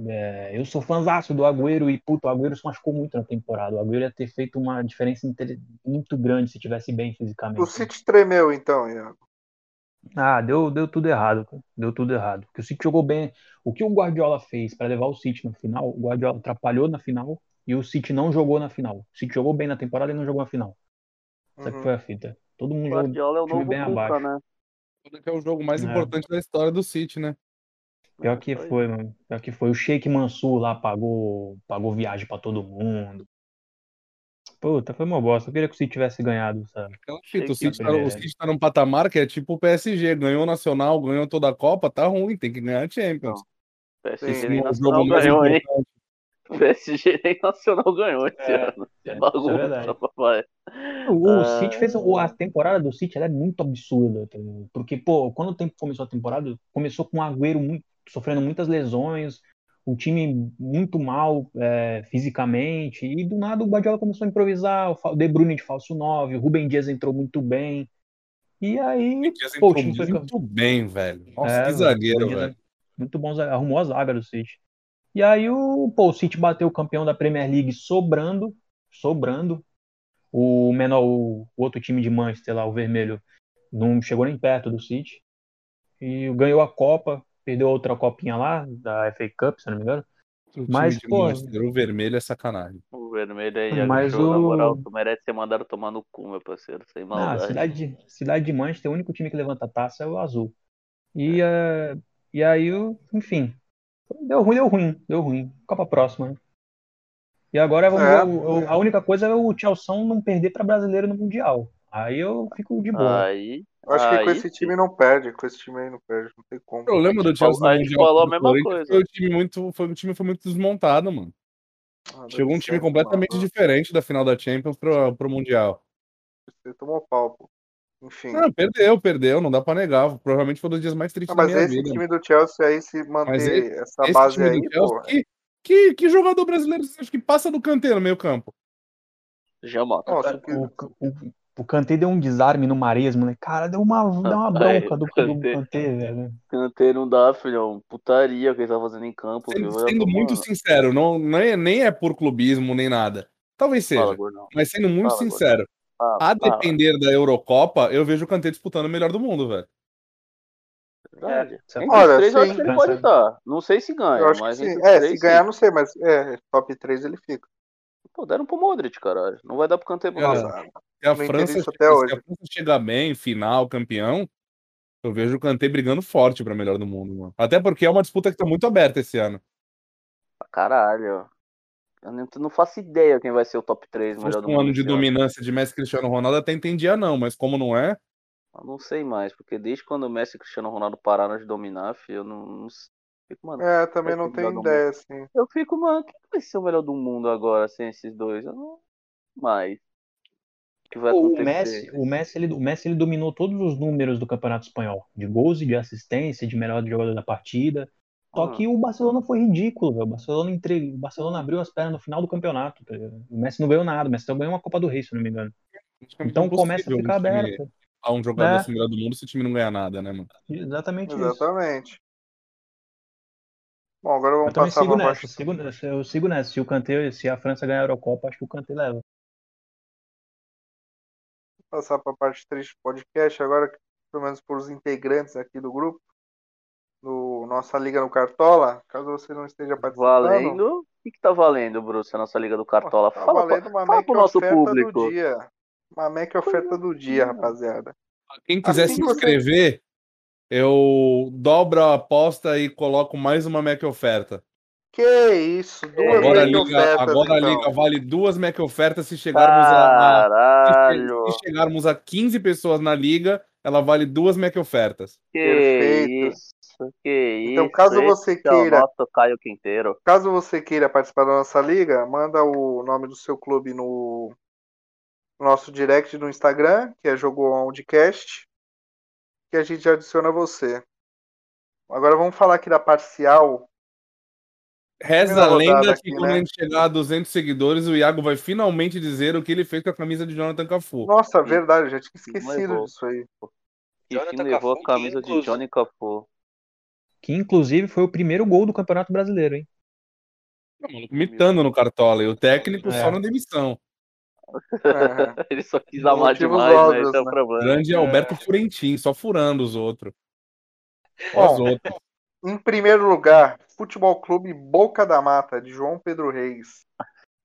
É, eu sou fãzaço do Agüero e, puto, o Agüero se machucou muito na temporada. O Agüero ia ter feito uma diferença muito grande se tivesse bem fisicamente. O City tremeu então, Iago. Ah, deu, deu tudo errado, cara. Deu tudo errado. Porque o City jogou bem. O que o Guardiola fez para levar o City na final, o Guardiola atrapalhou na final e o City não jogou na final. O City jogou bem na temporada e não jogou na final. Essa que Uhum. foi a fita. Todo mundo jogou é o time bem Cuca, abaixo. né? Que é o jogo mais É. importante da história do City, né? Pior que Foi. foi, mano. Pior que foi. O Sheik Mansur lá pagou, pagou viagem pra todo mundo. Puta, foi uma bosta. Eu queria que o City tivesse ganhado, sabe? Aquela fita, o City, tá, o é. City tá num patamar que é tipo o PSG, ganhou o Nacional, ganhou toda a Copa, tá ruim, tem que ganhar a Champions. PSG Sim, nem é o jogo mais ganhou, [LAUGHS] importante. PSG nem Nacional ganhou esse É, ano. é, Bagunça, é verdade. papai. O, o Ah. City fez. o- A temporada do City ela é muito absurda. tá? Porque, pô, quando o tempo começou a temporada, começou com o Agüero muito, sofrendo muitas lesões, o time muito mal é, fisicamente, e do nada o Guardiola começou a improvisar, o o De Bruyne de falso 9, o Rubem Dias entrou muito bem. E aí, Dias pô, o time foi muito bem, velho. Nossa, É, que zagueiro, velho. Muito bom, arrumou a zaga do City. E aí o, pô, o City bateu o campeão da Premier League sobrando, sobrando. O menor, o, o outro time de Manchester lá, o vermelho, não chegou nem perto do City. E ganhou a Copa, perdeu outra copinha lá, da FA Cup, se não me engano. O Mas, pô, Manchester, o vermelho é sacanagem. O vermelho aí, Iago Mas Show, na o- moral, tu merece ser mandado tomar no cu, meu parceiro, sem Ah, maldade. cidade, de- cidade de Manchester, o único time que levanta a taça é o azul. E, eh, e aí, o- enfim, deu ruim, deu ruim, deu ruim. Copa próxima, né? E agora vamos É. ver, o- o- a única coisa é o Chelsea não perder para brasileiro no Mundial. Aí eu fico de boa. Aí, Eu acho que com aí esse time não perde, com esse time aí não perde, não tem como. O problema do Chelsea falou- a gente falou a mesma coisa. foi o time muito, foi, o time foi muito desmontado, mano. Ah, Chegou um time ser, completamente mano. diferente da final da Champions pro, pro Mundial. Você tomou pau, pô. Enfim. Não, perdeu, perdeu, não dá pra negar. Provavelmente foi um dos dias mais tristes Ah, da mas minha esse vida. time do Chelsea aí, se manter Mas esse- essa Esse base time aí, do Chelsea, que, que, que jogador brasileiro você acha que passa do canteiro no meio campo? Jamota. Que- O, o, o Kanté deu um desarme no Maresmo, né? Cara, deu uma, deu uma Ai, bronca do, do Kanté. Kanté, velho. Kanté não dá, filhão. Putaria que ele tá fazendo em campo. Sendo, sendo muito sincero, não, não é, nem é por clubismo nem nada. Talvez seja, Fala, mas sendo muito Fala, sincero, Fala, a fala. depender da Eurocopa, eu vejo o Kanté disputando o melhor do mundo, velho. Verdade. É, Olha, os três, eu acho sim. que ele pode estar. Não sei se ganha, Eu acho que mas sim. É, três, se ganhar, sim. não sei, mas é, top 3 ele fica. Pô, deram pro Modric, caralho. Não vai dar pro Kanté. Nossa, Se a, França, se a chegar bem, final, campeão, Eu vejo o Kanté brigando forte pra melhor do mundo, mano. Até porque é uma disputa que tá muito aberta esse ano. Pra caralho. Eu não, não faço ideia quem vai ser o top 3 Se melhor fosse do um mundo. ano de dominância de Messi e Cristiano Ronaldo, até entendia não, mas como não é, Eu não sei mais, porque desde quando o Messi e Cristiano Ronaldo pararam de dominar, filho, eu não, não sei. Fico, mano, É, também não tenho ideia, assim. eu fico, mano, quem vai ser o melhor do mundo agora sem esses dois? Eu não mais. O que vai O acontecer? Messi, o Messi, ele, o Messi ele dominou todos os números do Campeonato Espanhol, de gols e de assistência, de melhor jogador da partida. Só Ah. que o Barcelona foi ridículo, velho. O Barcelona, entre... o Barcelona abriu as pernas no final do campeonato. tá? O Messi não ganhou nada, o Messi só ganhou uma Copa do Rei, se não me engano. Então começa a ficar aberto. a um jogador É. ser melhor do mundo se o time não ganhar nada, né, mano? Exatamente isso. Exatamente. Bom, agora Eu vamos também passar sigo nessa, parte. sigo nessa, eu sigo nessa. Se o Kanté, se a França ganhar a Eurocopa, acho que o Kanté leva. passar para a parte triste do podcast, agora, pelo menos por os integrantes aqui do grupo, do nossa Liga no Cartola, caso você não esteja participando. Valendo? O que, que tá valendo, Bruce, a nossa Liga do Cartola? Tá fala pra- valendo uma fala Mac pro nosso oferta público. do dia. Uma Mac oferta do dia, rapaziada. Quem quiser Assim se que você- inscrever, eu dobro a aposta e coloco mais uma Mac oferta. Que isso, duas Agora a Mac liga, ofertas, agora a então. liga vale duas Mac ofertas se chegarmos a, a- Caralho! se chegarmos a 15 pessoas na liga, ela vale duas Mac ofertas. Que Perfeito. isso, que Então, isso. caso você é o queira- nosso Caio Quinteiro. Caso você queira participar da nossa liga, manda o nome do seu clube no nosso direct no Instagram, que é Jogou Ondcast, que a gente adiciona você. Agora vamos falar aqui da parcial. Reza a lenda rodada que aqui, quando né? a gente chegar a 200 seguidores, o Iago vai finalmente dizer o que ele fez com a camisa de Jonathan Cafu. Nossa, verdade, eu já tinha esquecido disso aí. Que Jonathan fim levou Cafu, a camisa de Johnny Cafu. Que inclusive foi o primeiro gol do Campeonato Brasileiro, hein? O maluco Mitando no Cartola e o técnico É. só na demissão. É. [LAUGHS] Ele só quis amar demais, né? Esse é o né? problema. Grande Alberto Furentin, só furando os outros. Bom, Os outros. Em primeiro lugar, Futebol Clube Boca da Mata, de João Pedro Reis,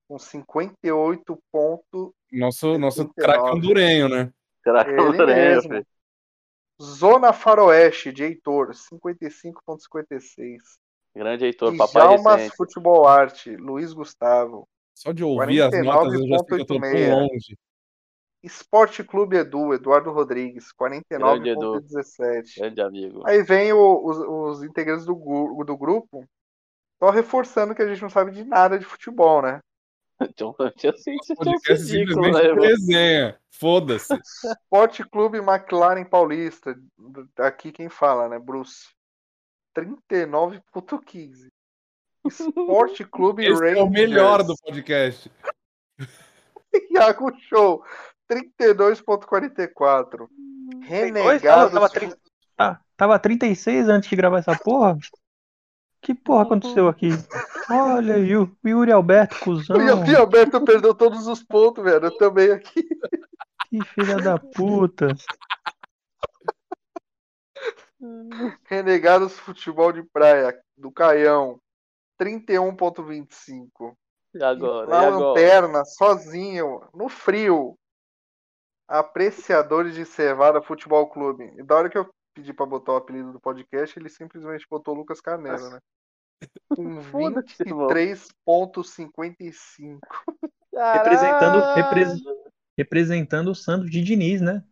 com 58 pontos. Nosso, nosso 79. craque hondurenho, né? Caraca, Ele Lourenço, mesmo. filho. Zona Faroeste, de Heitor, 55,56. Grande Heitor, papai Djalmas decente. Futebol Arte, Luiz Gustavo. Só de ouvir as notas eu já sei que eu tô tão 49,86. longe. Esporte Clube Edu, Eduardo Rodrigues, 49,17. Grande amigo. Aí vem o- os, os integrantes do, do grupo, só reforçando que a gente não sabe de nada de futebol, né? [LAUGHS] Então, eu sei que O vocês podcast estão ridículos, simplesmente né, mano? resenha. Foda-se. [LAUGHS] Esporte Clube McLaren Paulista, aqui quem fala, né? Bruce. 39,15. Esporte Clube Esse é o Rangers. melhor do podcast. [LAUGHS] Iago Show, 32,44. Oi, tava, Renegados. tava, tri- ah, tava 36 antes de gravar essa porra? Que porra aconteceu aqui? Olha, e o Yuri Alberto, cuzão. O Yuri Alberto perdeu todos os pontos, velho. Eu também aqui. Que filha da puta. Renegados Futebol de Praia, do Caião, 31,25. E agora? Na e agora? lanterna, sozinho, no frio. Apreciadores de Cevada Futebol Clube. E da hora que eu pedi pra botar o apelido do podcast, ele simplesmente botou Lucas Carneiro, né? Com Foda-se, irmão. 23,55. Representando, repres- representando o Santos de Diniz, né?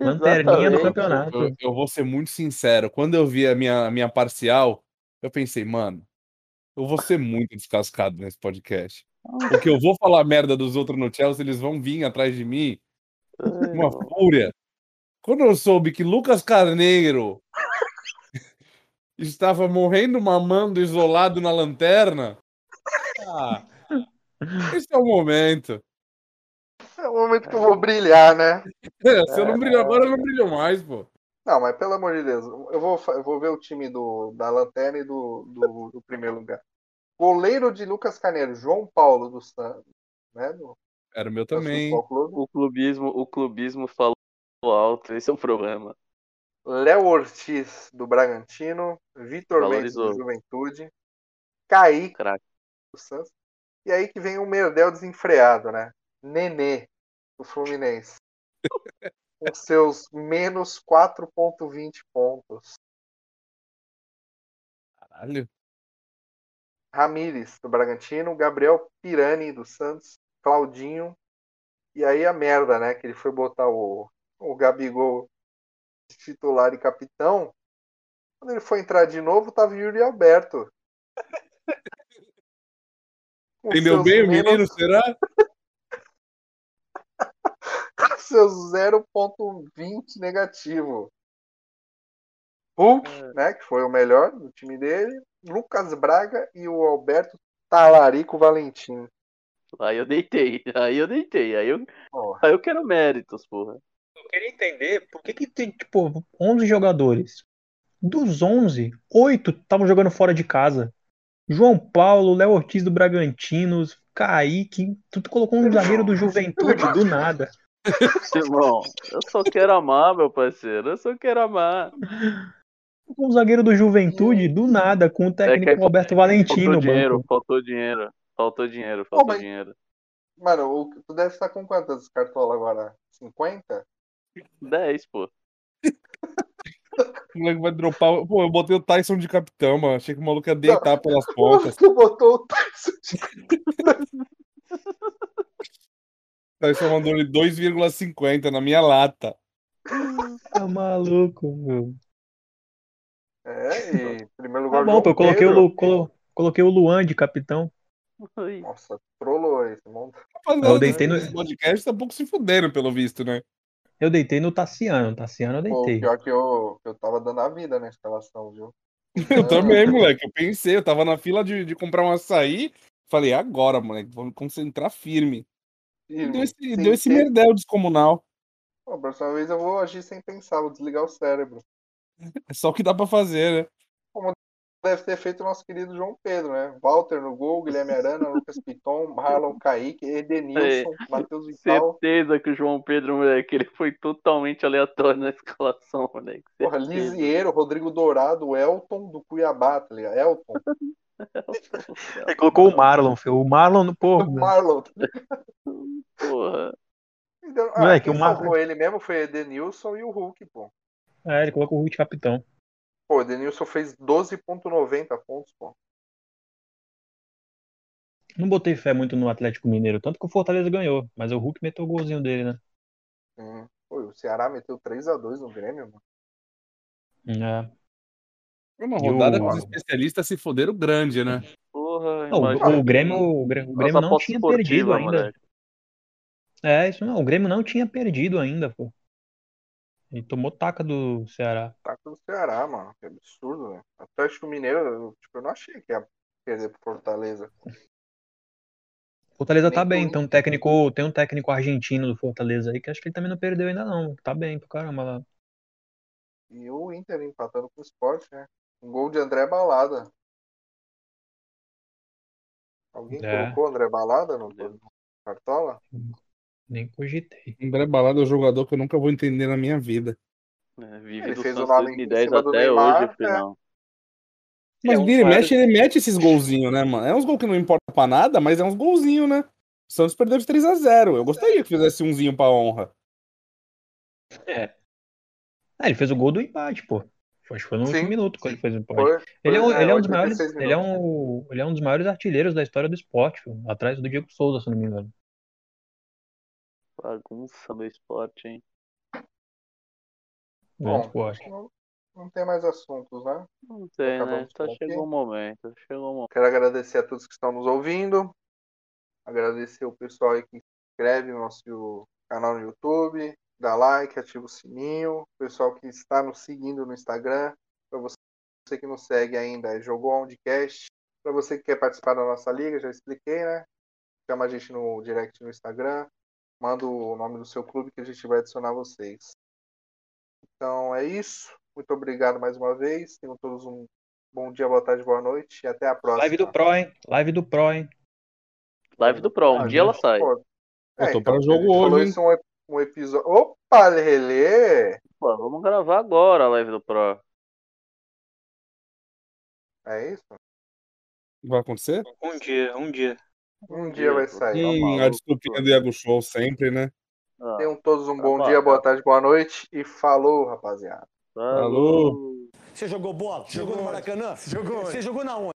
Lanterninha do campeonato. Eu, eu vou ser muito sincero. Quando eu vi a minha, a minha parcial, eu pensei, mano, eu vou ser muito descascado nesse podcast. Porque eu vou falar merda dos outros no Chelsea, eles vão vir atrás de mim. Uma fúria. Quando eu soube que Lucas Carneiro estava morrendo, mamando, isolado na lanterna. Ah, esse é o momento. É o momento que eu vou brilhar, né? Se eu não brilho agora, eu não brilho mais, pô. Não, mas pelo amor de Deus, eu vou, eu vou ver o time do, da Lanterna e do, do, do primeiro lugar. Goleiro de Lucas Carneiro, João Paulo do Santos, né? Do, Era o meu também. O clubismo, o clubismo falou alto, esse é o problema. Léo Ortiz do Bragantino, Vitor Mendes do. Juventude, Kaique Craque. do Santos. E aí que vem o Merdel desenfreado, né? Nenê do Fluminense. [LAUGHS] com seus menos 4,20 pontos. Caralho. Ramires, do Bragantino, Gabriel Pirani, do Santos, Claudinho. E aí a merda, né? Que ele foi botar o, o Gabigol titular e capitão. Quando ele foi entrar de novo, tava Yuri Alberto. Entendeu bem o menos- menino, será? [LAUGHS] seus 0.20 negativo. Hulk, né, que foi o melhor do time dele, Lucas Braga e o Alberto Talarico Valentim. Aí eu deitei, aí eu deitei, aí eu, Porra. aí eu quero méritos, porra. Eu queria entender por que, que tem, tipo, 11 jogadores. Dos 11, 8 estavam jogando fora de casa. João Paulo, Léo Ortiz do Bragantino, Kaique, tu colocou um zagueiro do Juventude do nada. [LAUGHS] Simão, eu só quero amar, meu parceiro, eu só quero amar. Um zagueiro do Juventude do nada, com o técnico É que Roberto Valentim Faltou dinheiro, banco. faltou dinheiro, faltou dinheiro, faltou mas- dinheiro. Mano, o- tu deve estar com quantas cartolas agora? 50? 10, pô. O moleque vai dropar. Pô, eu botei o Tyson de capitão, mano. Achei que o maluco ia deitar pelas pontas. Tu botou o Tyson de Tyson mandou ele 2,50 na minha lata. Tá maluco, meu. É, e em primeiro lugar Tá bom, eu coloquei o. Lu- colo- coloquei o Luan de capitão. Nossa, trollou esse monte. Rapaziada, Eu deitei no- podcast tá um pouco se fudendo, pelo visto, né? Eu deitei no Tassiano. Tassiano eu Pô, deitei. pior que eu, que eu tava dando a vida na escalação, viu? [LAUGHS] Eu também, moleque. Eu pensei, eu tava na fila de, de comprar um açaí. Falei, agora, moleque, vou me concentrar firme. E deu esse, deu esse ter- merdel descomunal. Pô, a próxima vez eu vou agir sem pensar, vou desligar o cérebro. É só o que dá pra fazer, né? Deve ter feito o nosso querido João Pedro, né? Walter no gol, Guilherme Arana, [LAUGHS] Lucas Piton, Marlon Kaique, Edenilson, Matheus Vital, certeza que o João Pedro, moleque, ele foi totalmente aleatório na escalação, moleque. porra. Lisieiro, Rodrigo Dourado, Elton do Cuiabá, tá ligado? Elton, [LAUGHS] Ele colocou o Marlon, filho. O Marlon, [LAUGHS] pô, do Marlon. Porra. Então, ah, Moleque, quem o Mar- salvou ele mesmo foi Edenilson e o Hulk, pô. é, ele colocou o Hulk capitão. Pô, o Edenilson fez 12.90 pontos, pô. Não botei fé muito no Atlético Mineiro, tanto que o Fortaleza ganhou, mas o Hulk meteu o golzinho dele, né? Hum. Pô, o Ceará meteu 3x2 no Grêmio, mano. É. Foi uma o- rodada que os especialistas se fuderam grande, né? Porra, Não, o, o Grêmio, o Grêmio, o Grêmio não tinha perdido ainda. moleque. É, isso não, o Grêmio não tinha perdido ainda, pô. Ele tomou taca do Ceará. Tá com o Ceará, mano. Que absurdo, velho. Atlético Mineiro, eu, tipo, eu não achei que ia perder pro Fortaleza. Fortaleza tá Nem bem, por- tem um técnico, tem um técnico argentino do Fortaleza aí que acho que ele também não perdeu ainda não. Tá bem pro caramba lá. E o Inter empatando com o Sport, né? Um gol de André Balada. Alguém É. colocou André Balada no, no Cartola? Nem cogitei. André Balada é um jogador que eu nunca vou entender na minha vida. É, vive Ele do fez o nome em 2010 cima do até Neymar, hoje, final. Mas É um vira e mexe, ele mete esses golzinhos, né, mano? É uns gols que não importa pra nada, mas é uns golzinhos, né? O Santos perdeu de 3x0. Eu gostaria que fizesse umzinho pra honra. Ah, ele fez o gol do empate, pô. Foi- Acho que foi no Sim. último minuto que ele fez o empate. Foi, Ele é, um, foi, ele, é um dos 86 maiores, ele, é um, ele é um dos maiores artilheiros da história do esporte, filho, atrás do Diego Souza, se não me engano. Bagunça do esporte, hein? Grande Bom, esporte. não, não tem mais assuntos, né? Não tem, né? Tá, aqui. chegou o momento, chegou o momento. Quero agradecer a todos que estão nos ouvindo. Agradecer o pessoal aí que se inscreve no nosso canal no YouTube, dá like, ativa o sininho. O pessoal que está nos seguindo no Instagram. Para você que não segue ainda, é Jogou Ondcast. Para você que quer participar da nossa liga, já expliquei, né? Chama a gente no direct no Instagram. Manda o nome do seu clube que a gente vai adicionar vocês. Então é isso. Muito obrigado mais uma vez. Tenham todos um bom dia, boa tarde, boa noite e até a próxima. Live do Pro, hein? Live do Pro, hein? Live do Pro, um Ah, dia ela sai. Pô, Eu tô então, pra jogo falou hoje, hein? isso um, um episódio. Opa, Lelê! Pô, vamos gravar agora a live do Pro. É isso? Vai acontecer? Um dia, um dia. Um dia vai sair. Hum, a desculpinha do Iago Show sempre, né? Ah, Tenham todos um Tá bom dia, boa tarde, boa noite e falou, rapaziada. Falou. Você jogou bola? Jogou no Maracanã? Jogou. Você jogou na onde?